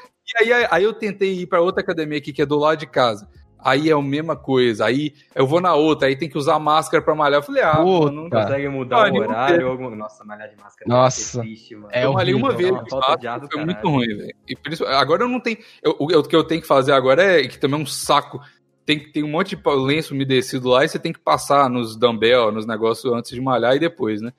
E aí, aí eu tentei ir pra outra academia aqui, que é do lado de casa. Aí é a mesma coisa. Aí eu vou na outra, aí tem que usar máscara pra malhar. Eu falei, ah, Puta. não Tá. Consegue mudar Ah, o horário. Nossa, malhar de máscara. Nossa. é triste, mano. É eu malhei uma vez, é fato, do foi caralho. muito ruim, velho. Agora eu não tenho. eu- o, o que eu tenho que fazer agora é que também é um saco. Tem, que- tem um monte de lenço umedecido lá e você tem que passar nos dumbbell, nos negócios antes de malhar e depois, né?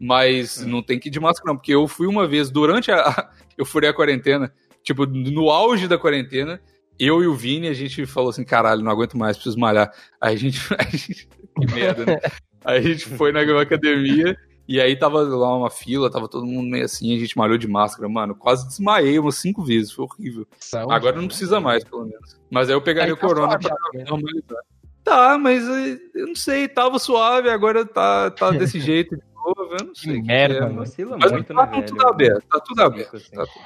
Mas não tem que ir de máscara, não, porque eu fui uma vez durante a. Eu furei a quarentena, tipo, no auge da quarentena, eu e o Vini, a gente falou assim: caralho, não aguento mais, preciso malhar. Aí a gente. a gente- que merda, né? Aí a gente foi na academia. E aí tava lá uma fila, tava todo mundo meio assim, a gente malhou de máscara, mano. Quase desmaiei umas cinco vezes, foi horrível. Nossa, Agora não precisa mais, pelo menos. Mas aí eu pegaria Aí o tá corona suave pra também, né? normalizar. Tá, mas eh, eu não sei, tava suave, agora tá, tá desse jeito de novo, eu não sei. o que merda, é, mano. mas- muito, tá né, velho? tudo aberto, tá tudo aberto. Assim. tá tudo.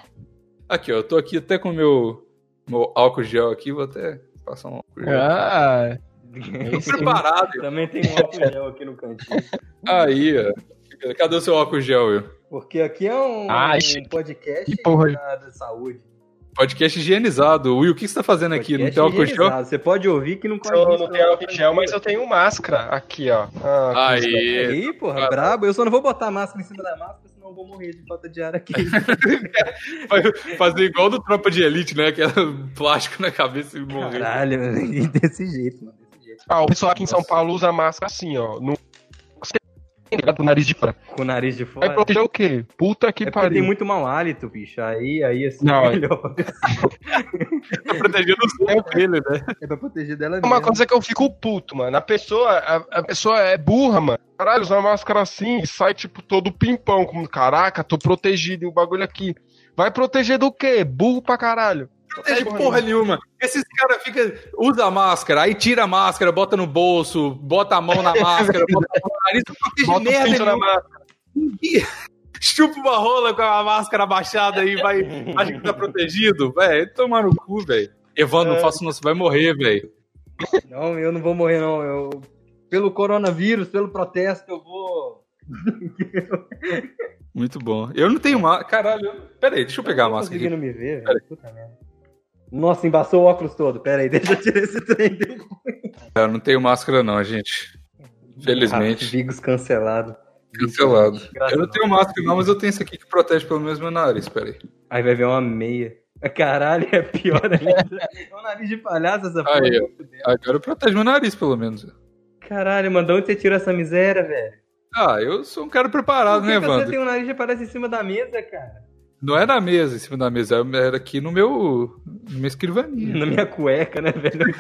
Aqui, ó, eu tô aqui até com o meu, meu álcool gel aqui, vou até passar um álcool gel. Ah, Tô preparado. Também tem um álcool gel aqui no cantinho. Aí, ó. Cadê o seu álcool gel, Will? Porque aqui é um, Ah, um podcast Que porra. da saúde. Podcast higienizado. Will, o que você tá fazendo aqui? Não Podcast tem álcool gel? Você pode ouvir que não corre eu não tenho álcool gel, mas eu tenho máscara. Aqui, ó. Ah, Aí. Aí, porra, Cara. brabo. Eu só não vou botar a máscara em cima da máscara, senão eu vou morrer de falta de ar aqui. Fa- Fazer igual do Tropa de Elite, né? Aquela plástico na cabeça e morrer. Caralho, desse jeito, mano. Desse jeito. Ah, o pessoal aqui em São Paulo usa máscara assim, ó. No... Do nariz de fora. Com o nariz de Vai fora. proteger o quê? Puta que É porque tem pariu. muito mau hálito, bicho. Aí, aí assim, Não, é é- melhor. Tá protegendo o seu dele, né? É pra proteger dela Uma mesmo. coisa que eu fico puto, mano. A pessoa, a, a pessoa é burra, mano. Caralho, usa uma máscara assim e sai, tipo, todo pimpão. Como, caraca, tô protegido e o bagulho aqui. Vai proteger do quê? Burro pra caralho. Protege porra nenhuma. Esses caras ficam. Usa a máscara, aí tira a máscara, bota no bolso, bota a mão na máscara, bota a mão no nariz, não protege Bota merda na máscara. Chupa uma rola com a máscara abaixada aí, vai. Acha que tá protegido? Véi, tomar no cu, velho. Evandro, não É. faça não, você vai morrer, velho. Não, eu não vou morrer, não. Eu... Pelo coronavírus, pelo protesto, eu vou. Muito bom. Eu não tenho máscara. Caralho, eu- pera aí, deixa eu pegar a Não tô máscara aqui. conseguindo me ver, velho. Puta merda. Nossa, embaçou o óculos todo. Pera aí, deixa eu tirar esse trem. Eu não tenho máscara, não, gente. Felizmente. Ah, Vigos cancelado. Cancelado. Eu não tenho máscara, não, mas eu tenho esse aqui que protege pelo menos meu nariz. Pera aí. Aí vai ver uma meia. Caralho, é pior ainda. É um nariz de palhaço essa porra. Aí. Agora protege meu nariz, pelo menos. Caralho, mano, de onde você tirou essa miséria, velho? Ah, eu sou um cara preparado, que né, que você tem um nariz de palhaço em cima da mesa, cara? Não é na mesa, em cima da mesa, era aqui no meu. na minha escrivaninha. Na minha cueca, né, velho?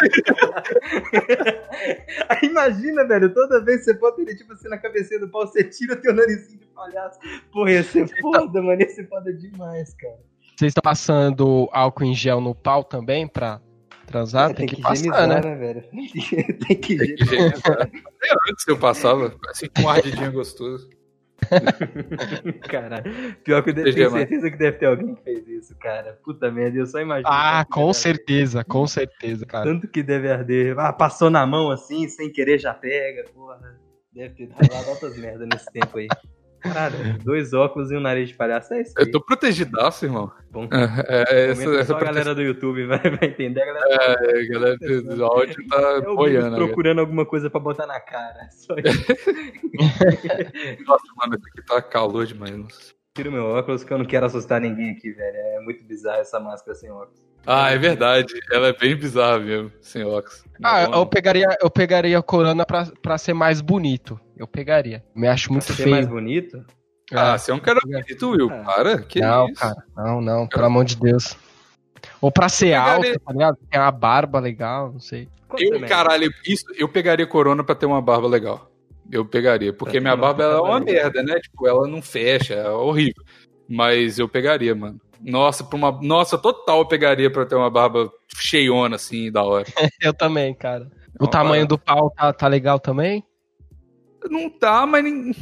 Aí imagina, velho, toda vez que você bota ele, tipo assim, na cabeceira do pau, você tira teu narizinho de palhaço. Porra, ia ser foda, mano, ia ser foda demais, cara. Vocês estão passando álcool em gel no pau também pra transar? É, tem, que, higienizar, passar, né? velho? tem que Tem que higienizar. É, antes eu passava, assim com um ardidinho gostoso. Caralho. Pior que eu tenho certeza que deve ter alguém que fez isso, cara. Puta merda, eu só imagino. Ah, que com certeza, com certeza, cara. Tanto que deve arder. Ah, passou na mão assim, sem querer já pega, porra. Deve ter rolado altas merdas nesse tempo aí. Caralho, dois óculos e um nariz de palhaço, é isso aí. Eu tô protegidaço, irmão. Bom. É, é, essa, essa só a galera do YouTube vai, vai entender. A galera É, a galera do áudio tá é boiando. Né? procurando alguma coisa pra botar na cara. Só isso. Nossa, mano, isso aqui tá calor demais. Nossa. Tira meu óculos que eu não quero assustar ninguém aqui, velho. É muito bizarro essa máscara sem óculos. Ah, é verdade. Ela é bem bizarra mesmo, sem óculos. Ah, bom, eu pegaria, eu pegaria a Corona pra, pra ser mais bonito. Eu pegaria. Me acho muito ser feio. mais bonito? Ah, você é um cara bonito, Will. Ah. Para, que não, isso? cara. Não, não, pelo amor de Deus. Ou pra ser pegaria- alto, tá ligado? Tem uma barba legal, não sei. Eu, caralho, isso, eu pegaria corona pra ter uma barba legal. Eu pegaria, porque minha uma barba ela é uma legal. merda, né? Tipo, ela não fecha, é horrível. Mas eu pegaria, mano. Nossa, pra uma, nossa, total eu pegaria pra ter uma barba cheiona assim, da hora. Eu também, cara. O tamanho do pau tá, tá legal também? Não tá, mas nem-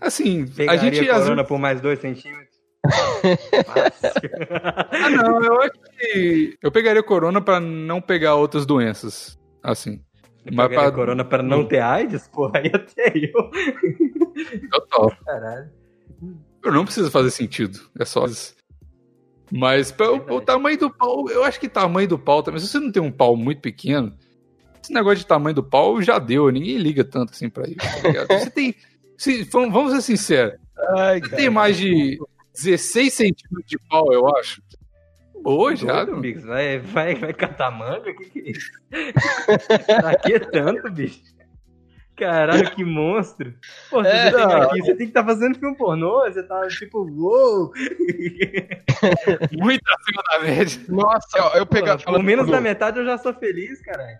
assim, Pegaria a gente corona vezes, por mais dois centímetros? ah, não, eu acho que eu pegaria corona pra não pegar outras doenças, assim. Mas Pegaria pra corona pra não ter AIDS? Porra, aí até eu. total. Caralho. Eu não precisa fazer sentido. É só. Mas pô, o, Verdade. tamanho do pau, eu acho que tamanho do pau também. Se você não tem um pau muito pequeno, esse negócio de tamanho do pau já deu. Ninguém liga tanto assim pra isso. Tá? Você tem. se- vamos ser sinceros. Ai, Você tem mais de 16 centímetros de pau, eu acho. Boa, já. Doido. Vai, vai, vai catar manga? Que que é isso? pra que tanto, bicho? Caralho, que monstro. Pô, você, É, tem não. aqui, você tem que estar fazendo filme pornô, você tá tipo, uou! Muito acima da média. Nossa, ó, eu, pega, Pô, falando por menos pornô, da metade eu já sou feliz, caralho.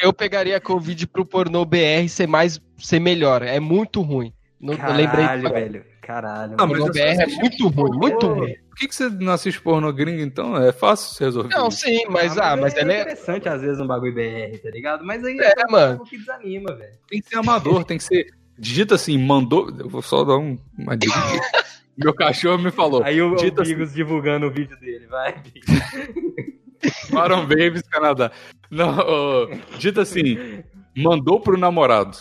eu pegaria a Covid pro pornô BR ser mais ser melhor. É muito ruim. Não, eu lembrei Caralho, velho. Caralho. Ah, O mas pornô eu BR é muito ruim, muito ruim. Por que, que você não assiste porno gringo, então? É fácil você resolver. Não, sim, mas, ah, mas é ele é. interessante às vezes um bagulho BR, tá ligado? Mas aí É, mano. o que desanima, velho. Tem que ser amador, tem que ser. Digita assim, mandou. Eu vou só dar um, uma dica. Meu cachorro me falou. Aí o, o Digita assim, divulgando o vídeo dele, vai. Maron Babies Canadá. Não, ô, dita assim, mandou pro namorado.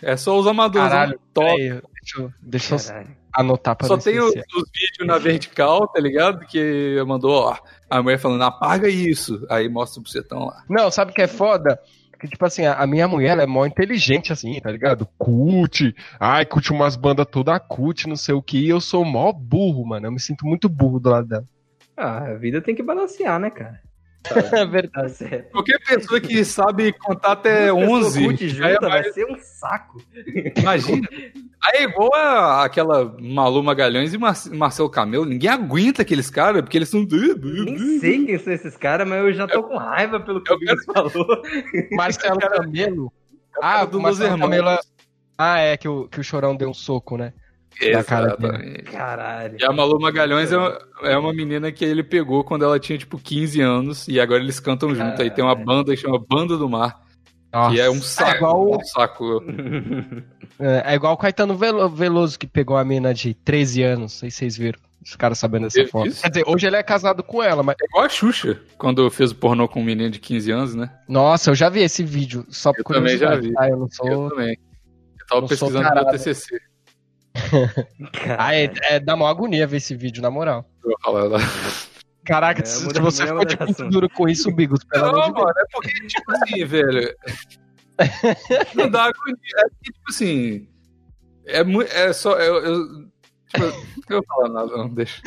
É só os amadores. Caralho, top. Peraí, deixa eu, deixa eu anotar pra Só tem os, é. os vídeos na vertical, tá ligado? Que mandou, ó, a mulher falando, apaga isso. Aí mostra o bucetão lá. Não, sabe o que é foda? Que, tipo assim, a, a minha mulher ela é mó inteligente, assim, tá ligado? Cult. Ai, curte umas bandas toda cult, não sei o que. E eu sou mó burro, mano. Eu me sinto muito burro do lado dela. Ah, a vida tem que balancear, né, cara? É Tá verdade. certo. Qualquer pessoa que sabe contar até Duas pessoas 11, cult já é mais- vai ser um saco. imagina. Aí é igual a, aquela Malu Magalhães e Mar Marcelo Camelo. Ninguém aguenta aqueles caras, porque eles são... Nem sei quem são esses caras, mas eu já tô com raiva pelo que eu o Bigos falou. Marcelo Camelo. Ah, do Marcelo. Camelo. Ah, é, que o, que o Chorão deu um soco, né? Na cara dele. Caralho. E a Malu Magalhães é uma, é uma menina que ele pegou quando ela tinha, tipo, 15 anos, e agora eles cantam junto. Aí tem uma banda que chama Banda do Mar, que é um saco. É igual, Um saco. é, é igual o Caetano Velo- Veloso, que pegou a mina de 13 anos. Não sei se vocês viram. Os caras sabendo dessa foto. isso? Quer dizer, hoje ele é casado com ela, mas. É igual a Xuxa, quando fez o pornô com um menino de 15 anos, né? Nossa, eu já vi esse vídeo. Só por Eu também já vi. tá? Eu não sou. Eu também. Eu tava não sou pesquisando no meu. TCC. Ah, é, é dá mó agonia ver esse vídeo, na moral. Caraca, É, se, muda- você ficou de tipo, muito duro com isso, Bigos, pelo amor Não, de Deus. mano, é porque, tipo assim, velho. Não dá agonia. É que, tipo assim. É, mu- é só. Eu, eu, tipo, eu não vou falar nada, não, deixa.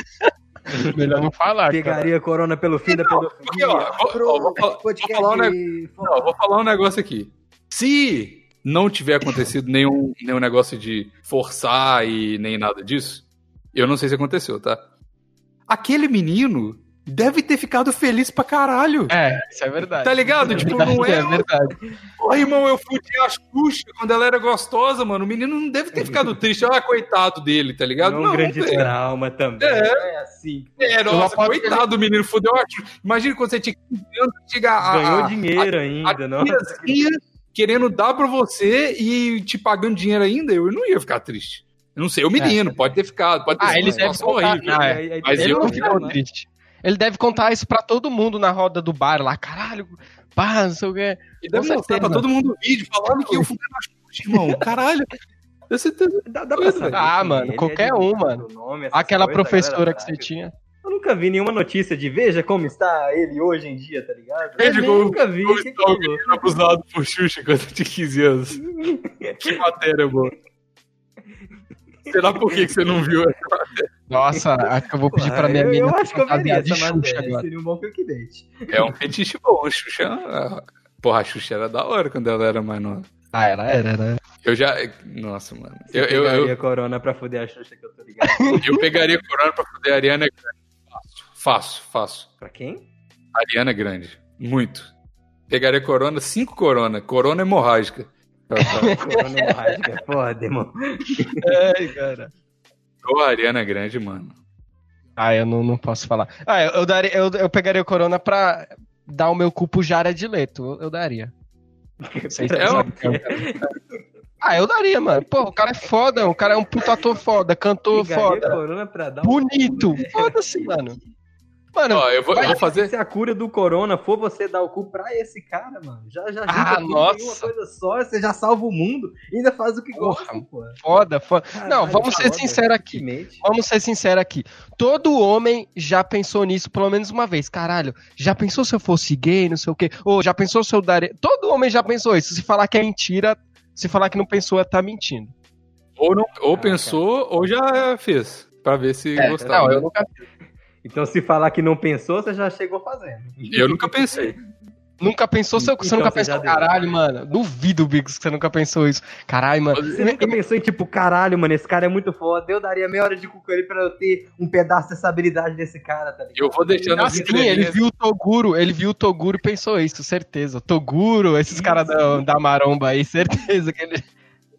Melhor não falar, cara. Pegaria corona pelo fim da pedofilia. porque, ó, vou- ó, vou vou falar um de- Não, eu vou falar um negócio aqui. Se não tiver acontecido nenhum, nenhum negócio de forçar e nem nada disso, eu não sei se aconteceu, tá? Aquele menino deve ter ficado feliz pra caralho. É, isso é verdade. Tá ligado? Tipo, não é. É verdade. Porra, irmão, eu fudi a Xuxa quando ela era gostosa, mano. O menino não deve ter ficado triste. Ah, coitado dele, tá ligado? Um grande velho. trauma também. É. É assim. É, nossa, coitado do menino, fudeu a Xuxa. Imagina quando você tinha 15 anos, chegar a, Ganhou a- dinheiro a ainda, não? tiazinha querendo dar pra você e te pagando dinheiro ainda, eu não ia ficar triste. Eu não sei, o menino, pode ter ficado, pode ter Ah, sido ele deve contar. horrível. Ah, é. Mas Ele eu não que ficou reclamar. triste. Ele deve contar isso pra todo mundo na roda do bar lá. Caralho, pá, não sei o quê. E deve mostrar certeza. pra todo mundo o vídeo falando que eu fui na Xuxa, irmão. Caralho. Eu Dá, dá pra saber. Ah, que mano, ele é qualquer um, mano. nome, Aquela coisas, a professora galera que você tinha. Eu nunca vi nenhuma notícia de veja como está ele hoje em dia, tá ligado? Veja Eu como- nunca vi. como que está menino abusado por Xuxa quando eu tinha 15 anos. Que matéria, boa. Será por que que você não viu essa matéria? Nossa, acho que eu vou pedir pra minha eu, mina eu acho que eu veria essa Xuxa matéria. agora. Seria um bom clickbait. É um fetiche bom. A Xuxa. Porra, a Xuxa era da hora quando ela era mais nova. Ah, ela era, né? Eu já. Nossa, mano. Você Eu, eu, pegaria eu, corona pra fuder a Xuxa que eu tô ligado. eu pegaria corona pra fuder a Ariana Grande. Fácil, fácil. pra quem? Ariana Grande. Muito. Pegaria corona, cinco corona. Corona hemorrágica. Corona hemorrágica. é Foda, irmão. Ai, cara. Ô, Ariana Grande, mano. Ah, eu não, não posso falar. Ah, eu, eu, daria, eu, eu pegaria o Corona pra dar o meu cu pro Jared Leto. Eu, eu daria. Vocês É, Ah, eu daria, mano. Pô, o cara é foda, o cara é um puto ator foda, cantor Pegaria foda, corona pra dar um bonito. né? Foda-se, mano. Mano, Ó, eu vou, eu vou fazer. Se a cura do corona for você dar o cu pra esse cara, mano, já, já Ah, nossa. uma coisa só, você já salva o mundo e ainda faz o que Porra, gosta, pô. foda, foda. Caralho, Não, vamos ser foda. sinceros aqui. Vamos ser sinceros aqui. Todo homem já pensou nisso pelo menos uma vez. Caralho, já pensou se eu fosse gay, não sei o quê? Ou já pensou se eu daria. Todo homem já pensou isso. Se falar que é mentira, se falar que não pensou, tá mentindo. Ou, não, ou Ah, pensou, ou já fez. Pra ver se É, gostava. não, eu nunca, Então, se falar que não pensou, você já chegou fazendo. Eu nunca pensei. nunca pensou, você Então, nunca pensou. deu. Caralho, mano. Duvido, Bigos, que você nunca pensou isso. Caralho, mano. Você nunca pensou em tipo, caralho, mano, esse cara é muito foda, eu daria meia hora de cu com ele pra eu ter um pedaço dessa habilidade desse cara, tá ligado? Eu vou deixando Ah, as sim, ele viu o Toguro, ele viu o Toguro e pensou isso, certeza. Toguro, esses caras da, da maromba aí, certeza que ele.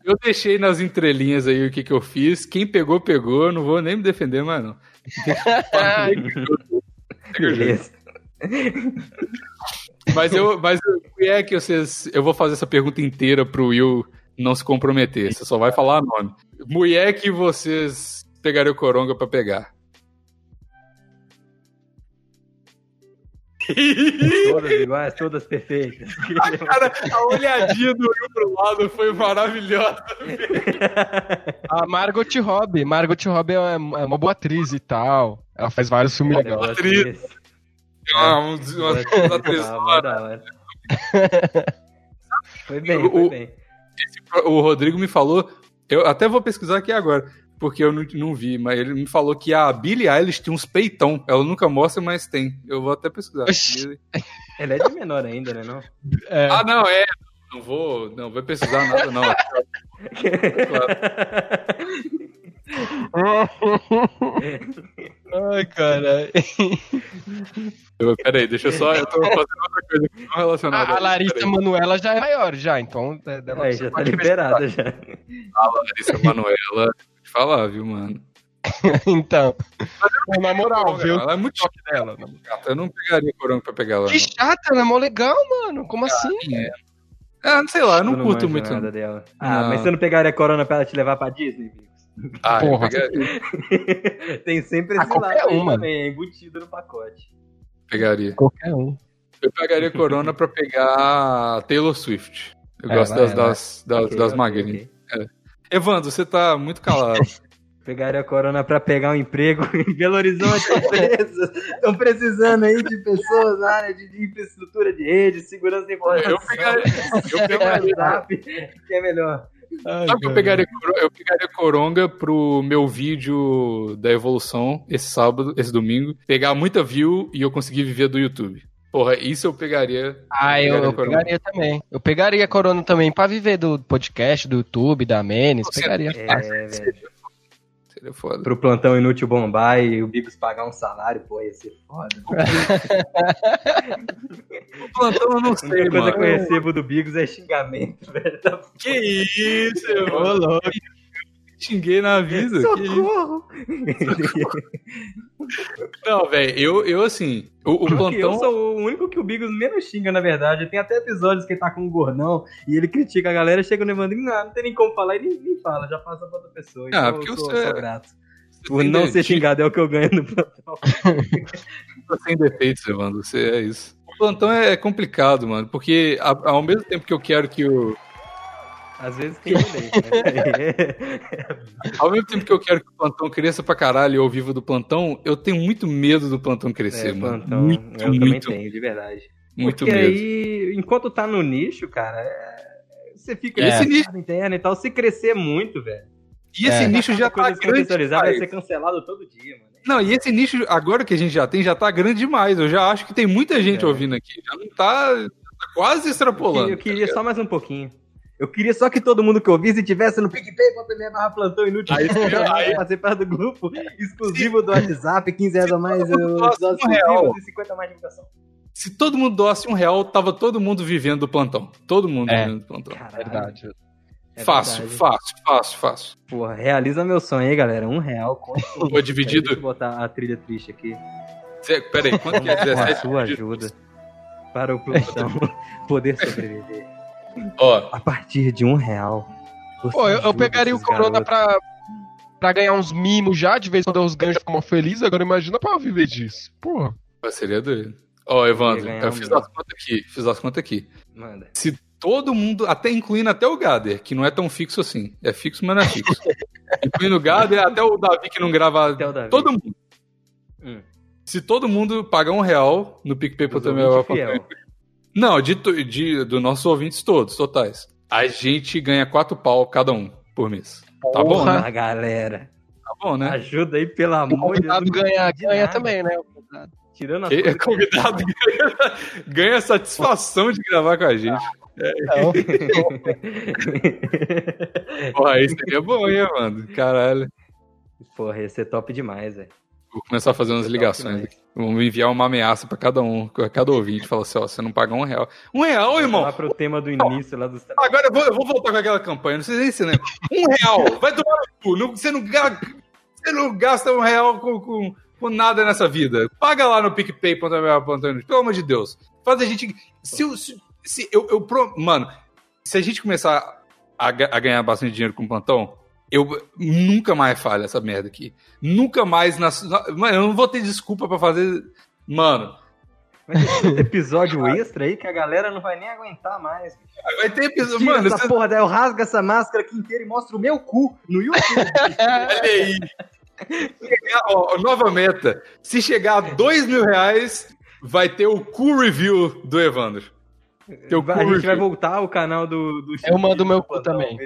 Eu deixei nas entrelinhas aí o que, que eu fiz. Quem pegou, pegou. Não vou nem me defender, mano. Beleza. Mas eu, mas o é que vocês. Eu vou fazer essa pergunta inteira pro Will não se comprometer. Você só vai falar nome. Mulher que vocês pegariam coronga pra pegar. Todas iguais, todas perfeitas. Cara, a olhadinha do Will pro lado foi maravilhosa. A Margot Robbie. Margot Robbie é uma, é uma boa atriz e tal. Ela faz vários filmes legais. atriz. Ah, um, uma, uma atriz Ah. Foi bem, O- foi bem. O Rodrigo me falou. Eu até vou pesquisar aqui agora, porque eu não, não vi, mas ele me falou que a Billie Eilish tinha uns peitão. Ela nunca mostra, mas tem. Eu vou até pesquisar. Ela é de menor ainda, né, não? É, Ah, não, é. Não vou, não vou pesquisar nada, não. Ai, cara. Eu, peraí, deixa eu só. Eu tô fazendo outra coisa não relacionada. A, Larissa peraí. Manoela já é maior, já, então. é, dela- você já tá liberada já. A Larissa Manoela, vou te falar, viu, mano? Então. Na moral, viu? Ela é muito Toque dela. chata. Eu não pegaria coronga pra pegar ela. Que chata, ela é mó legal, mano. Como assim? Ah, não sei lá, eu não, Eu curto muito. nada dela. Ah, Não. mas você não pegaria a corona pra ela te levar pra Disney, Vigos? Ah, Porra. pegaria. Tem sempre Ah, esse qualquer lado aí um, mano. também, é embutido no pacote. pegaria. Qualquer um. Eu pegaria corona pra pegar Taylor Swift. Eu É, gosto ela- das, das, das, Ok, das ok, magrinhas. ok. Evandro, você tá muito calado. Pegaria a corona pra pegar um emprego em Belo Horizonte, Estão precisando aí de pessoas na área de, de infraestrutura de rede, segurança da informação. eu pegaria. Eu pegaria. WhatsApp, que é melhor. Ai, Sabe o que eu pegaria, eu pegaria coronga pro meu vídeo da evolução esse sábado, esse domingo, pegar muita view e eu conseguir viver do YouTube. Porra, isso eu pegaria. Ah, eu, eu pegaria também. Eu pegaria a Corona também pra viver do podcast, do YouTube, da Menes. Pegaria. É, velho. Seria foda. Pro plantão inútil bombar e o Bigos pagar um salário, pô, ia ser foda. O plantão eu não A sei, única coisa que eu mano. recebo do Bigos é xingamento, velho. Tá Que isso, Ô, mano. louco. Xinguei na vida. que isso. Socorro! Não, velho, eu, eu assim, o, o Porque eu plantão. sou o único que o Bigos menos xinga, na verdade. Tem até episódios que ele tá com um gordão e ele critica a galera, chega no Evandro e não, não tem nem como falar, e nem, nem fala, já passa pra outra pessoa. Então Ah, eu porque sou, você é- sou grato. você Por não ser xingado é o que eu ganho no plantão. Tá sem defeitos, Evandro. Você é isso. O plantão é complicado, mano, porque ao mesmo tempo que eu quero que o. Às vezes leite, né? Ao mesmo tempo que eu quero que o plantão cresça pra caralho e eu vivo do plantão, eu tenho muito medo do plantão crescer, É, mano. plantão, muito, eu também muito, tenho, de verdade. muito Porque medo. aí, enquanto tá no nicho, cara, é- você fica É. nesse nicho interno e tal. Se crescer muito, velho, E esse É. nicho já tá grande vai ser cancelado todo dia, mano. Não, e esse nicho, agora que a gente já tem, já tá grande demais. Eu já acho que tem muita gente É. ouvindo aqui. Já não tá, tá quase Eu extrapolando. queria, eu queria só mais um pouquinho. Eu queria só que todo mundo que ouvisse tivesse no PicPay.me barra plantão inútil. Aí, aí- participar do grupo exclusivo do WhatsApp, 15 reais a mais, episódios um real. exclusivos e 50 a mais de divulgação. Se todo mundo doasse um real, tava todo mundo vivendo do plantão. Todo mundo É. vivendo do plantão. Caralho, Verdade. é fácil, verdade. fácil, fácil, fácil. Porra, realiza meu sonho aí, galera. Um real. Conta. Foi dividido. Deixa eu botar a trilha triste aqui. Zé, Peraí, quanto que é Com a 17? sua ajuda para o plantão poder sobreviver. Ó, A partir de um real. Pô, eu, eu pegaria o Corona garotos. pra, pra ganhar uns mimos já, de vez em quando eu os ganho já fico mó feliz, agora imagina pra viver disso. Porra. seria doido. Ó, Evandro, eu um fiz as contas aqui, fiz as contas aqui. Manda. Se todo mundo, até incluindo até o Gader, que não é tão fixo assim. É fixo, mas não é fixo. incluindo o Gader, até o Davi que não grava. Até o Davi. Todo mundo. Hum. Se todo mundo pagar um real no Os PicPay.me, ouvintes fiel. Não, de, de, do nossos ouvintes todos, totais. A gente ganha quatro pau cada um por mês. Tá bom, né? Porra, galera. Tá bom, né? Ajuda aí, pelo O amor de convidado Deus. ganha, ganha nada. também, né? Tirando Quem é convidado ganha, ganha satisfação de gravar com a gente. Não. Porra, isso seria bom, hein, mano? Caralho. Porra, ia ser top demais, velho. Vou começar a fazer umas ligações aqui. Vamos enviar uma ameaça pra cada um, pra cada ouvinte. Falar assim, ó, você não pagar um real. Um real, irmão? Lá pro tema do início lá dos Agora eu vou, eu vou voltar com aquela campanha, não sei nem se lembra. Um real, vai tomar no cu. Você, não, você não gasta um real com, com, com nada nessa vida. Paga lá no PicPay, pelo amor de Deus. Faz a gente. Se, se, se eu, eu Mano, se a gente começar a, a ganhar bastante dinheiro com plantão, eu nunca mais falho essa merda aqui. Nunca mais. Nas, mano, eu não vou ter desculpa pra fazer. Mano, episódio extra aí que a galera não vai nem aguentar mais. vai ter episódio. Tira Mano, essa você- porra, daí eu rasgo essa máscara aqui inteira e mostro o meu cu no YouTube. Olha aí. Chegar- ó, nova meta. Se chegar a dois mil reais, vai ter o cool review do Evandro. Teu a gente vai voltar ao canal do, do Eu mando meu cu também.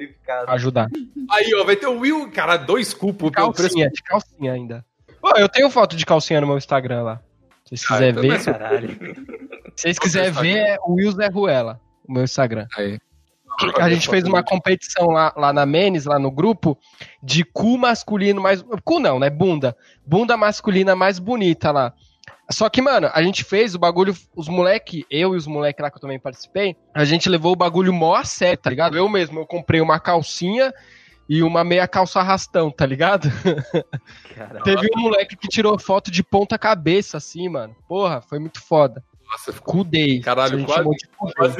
Ajudar. Aí, ó, vai ter o Will. Cara, dois cupos pelo preço. Calcinha, de calcinha ainda. Pô, eu tenho foto de calcinha no meu Instagram lá. Se vocês Ah, quiserem então ver, mas- Caralho. se vocês quiserem ver, é o Will Zé Ruela, o meu Instagram. Aí. A gente fez uma competição lá, lá na Menes, lá no grupo, de cu masculino mais. Cu não, né? Bunda. Bunda masculina mais bonita lá. Só que, mano, a gente fez o bagulho, os moleque, eu e os moleque lá que eu também participei, a gente levou o bagulho mó a sério, tá ligado? Eu mesmo, eu comprei uma calcinha e uma meia calça arrastão, tá ligado? Caralho. Teve um moleque que tirou foto de ponta cabeça, assim, mano. Porra, foi muito foda. Nossa. Cudei. Caralho, quase-. Quase,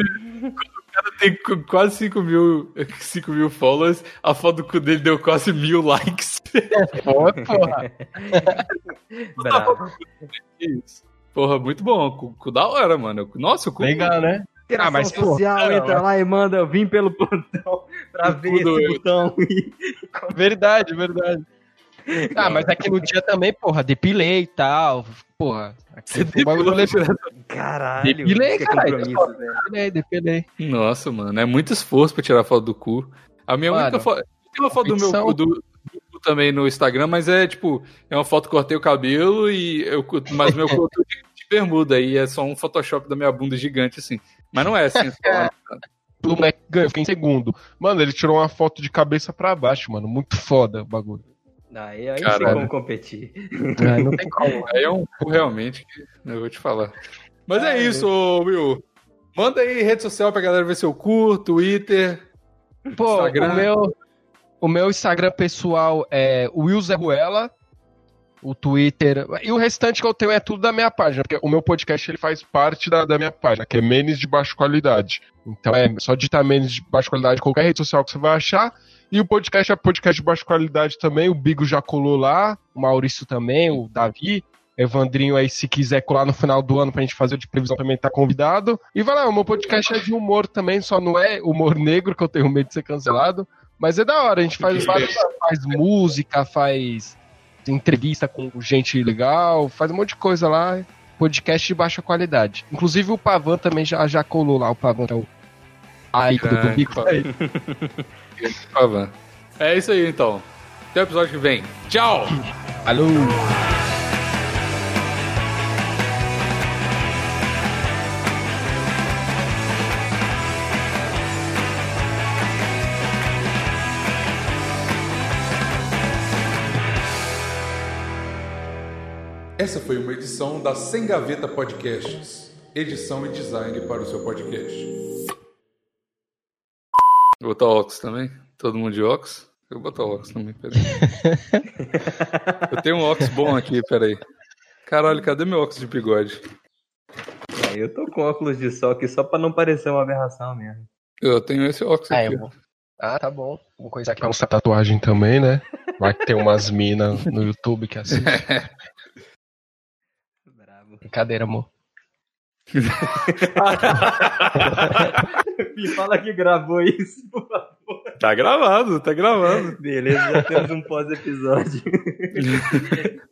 cara tem qu- quase 5 mil, 5 mil followers, a foto do cu dele deu quase mil likes. Foi, porra. Bravo. Isso. Porra, muito bom. Cu, cu da hora, mano. Nossa, o cu. Legal, né? Interação Ah, mas, social, não, entra lá e manda eu vim pelo plantão pra ver esse eu. botão. E... Verdade, verdade. Ah, mas aqui no dia também, porra, depilei e tal. Porra, aqui Você um depilou, legal. Caralho. Depilei, compromisso, velho. Depilei, depilei. Nossa, mano, é muito esforço pra tirar foto do cu. A minha Mano, única foto. Tem uma foto do meu cu do, do cu também no Instagram, mas é tipo, é uma foto que cortei o cabelo e eu mas meu cu tô de, de bermuda aí é só um Photoshop da minha bunda gigante assim. Mas não é assim. O moleque ganhou, fiquei em segundo. Mano, ele tirou uma foto de cabeça pra baixo, mano. Muito foda o bagulho. Aí, aí tem Caralho. como competir. Ah, não tem como. Aí é um cu realmente que eu vou te falar. Mas é Ah, isso, ô, Will. Manda aí rede social pra galera ver seu cu, Twitter. Pô, Instagram. o meu, o meu Instagram pessoal é Will Zé Ruela, o Twitter. E o restante que eu tenho é tudo da minha página, porque o meu podcast ele faz parte da, da minha página, que é Menes de Baixa Qualidade. Então é só digitar Menes de Baixa Qualidade em qualquer rede social que você vai achar. E o podcast é podcast de baixa qualidade também. O Bigo já colou lá, o Maurício também, o Davi. Evandrinho aí, se quiser colar no final do ano pra gente fazer o de previsão, também tá convidado. E vai lá, o meu podcast é de humor também, só não é humor negro, que eu tenho medo de ser cancelado. Mas é da hora, a gente faz várias, faz música, faz entrevista com gente legal, faz um monte de coisa lá. Podcast de baixa qualidade. Inclusive o Pavan também já, já colou lá, o Pavan é o a ícone do Bico. É isso aí, então. Até o episódio que vem. Tchau! Alô! Essa foi uma edição da Sem Gaveta Podcasts. Edição e design para o seu podcast. Vou botar óculos também. Todo mundo de óculos. Eu vou botar óculos também, peraí. Eu tenho um óculos bom aqui, peraí. Caralho, cadê meu óculos de bigode? É, eu tô com óculos de sol aqui só pra não parecer uma aberração mesmo. Eu tenho esse óculos Ah, aqui. eu vou. Ah, tá bom. Vou coisar aqui uma tatuagem também, né? Vai ter umas minas no YouTube que assiste. Bravo. Brincadeira, amor. Me fala que gravou isso, por favor. Tá gravado, tá gravado. Beleza, já temos um pós-episódio.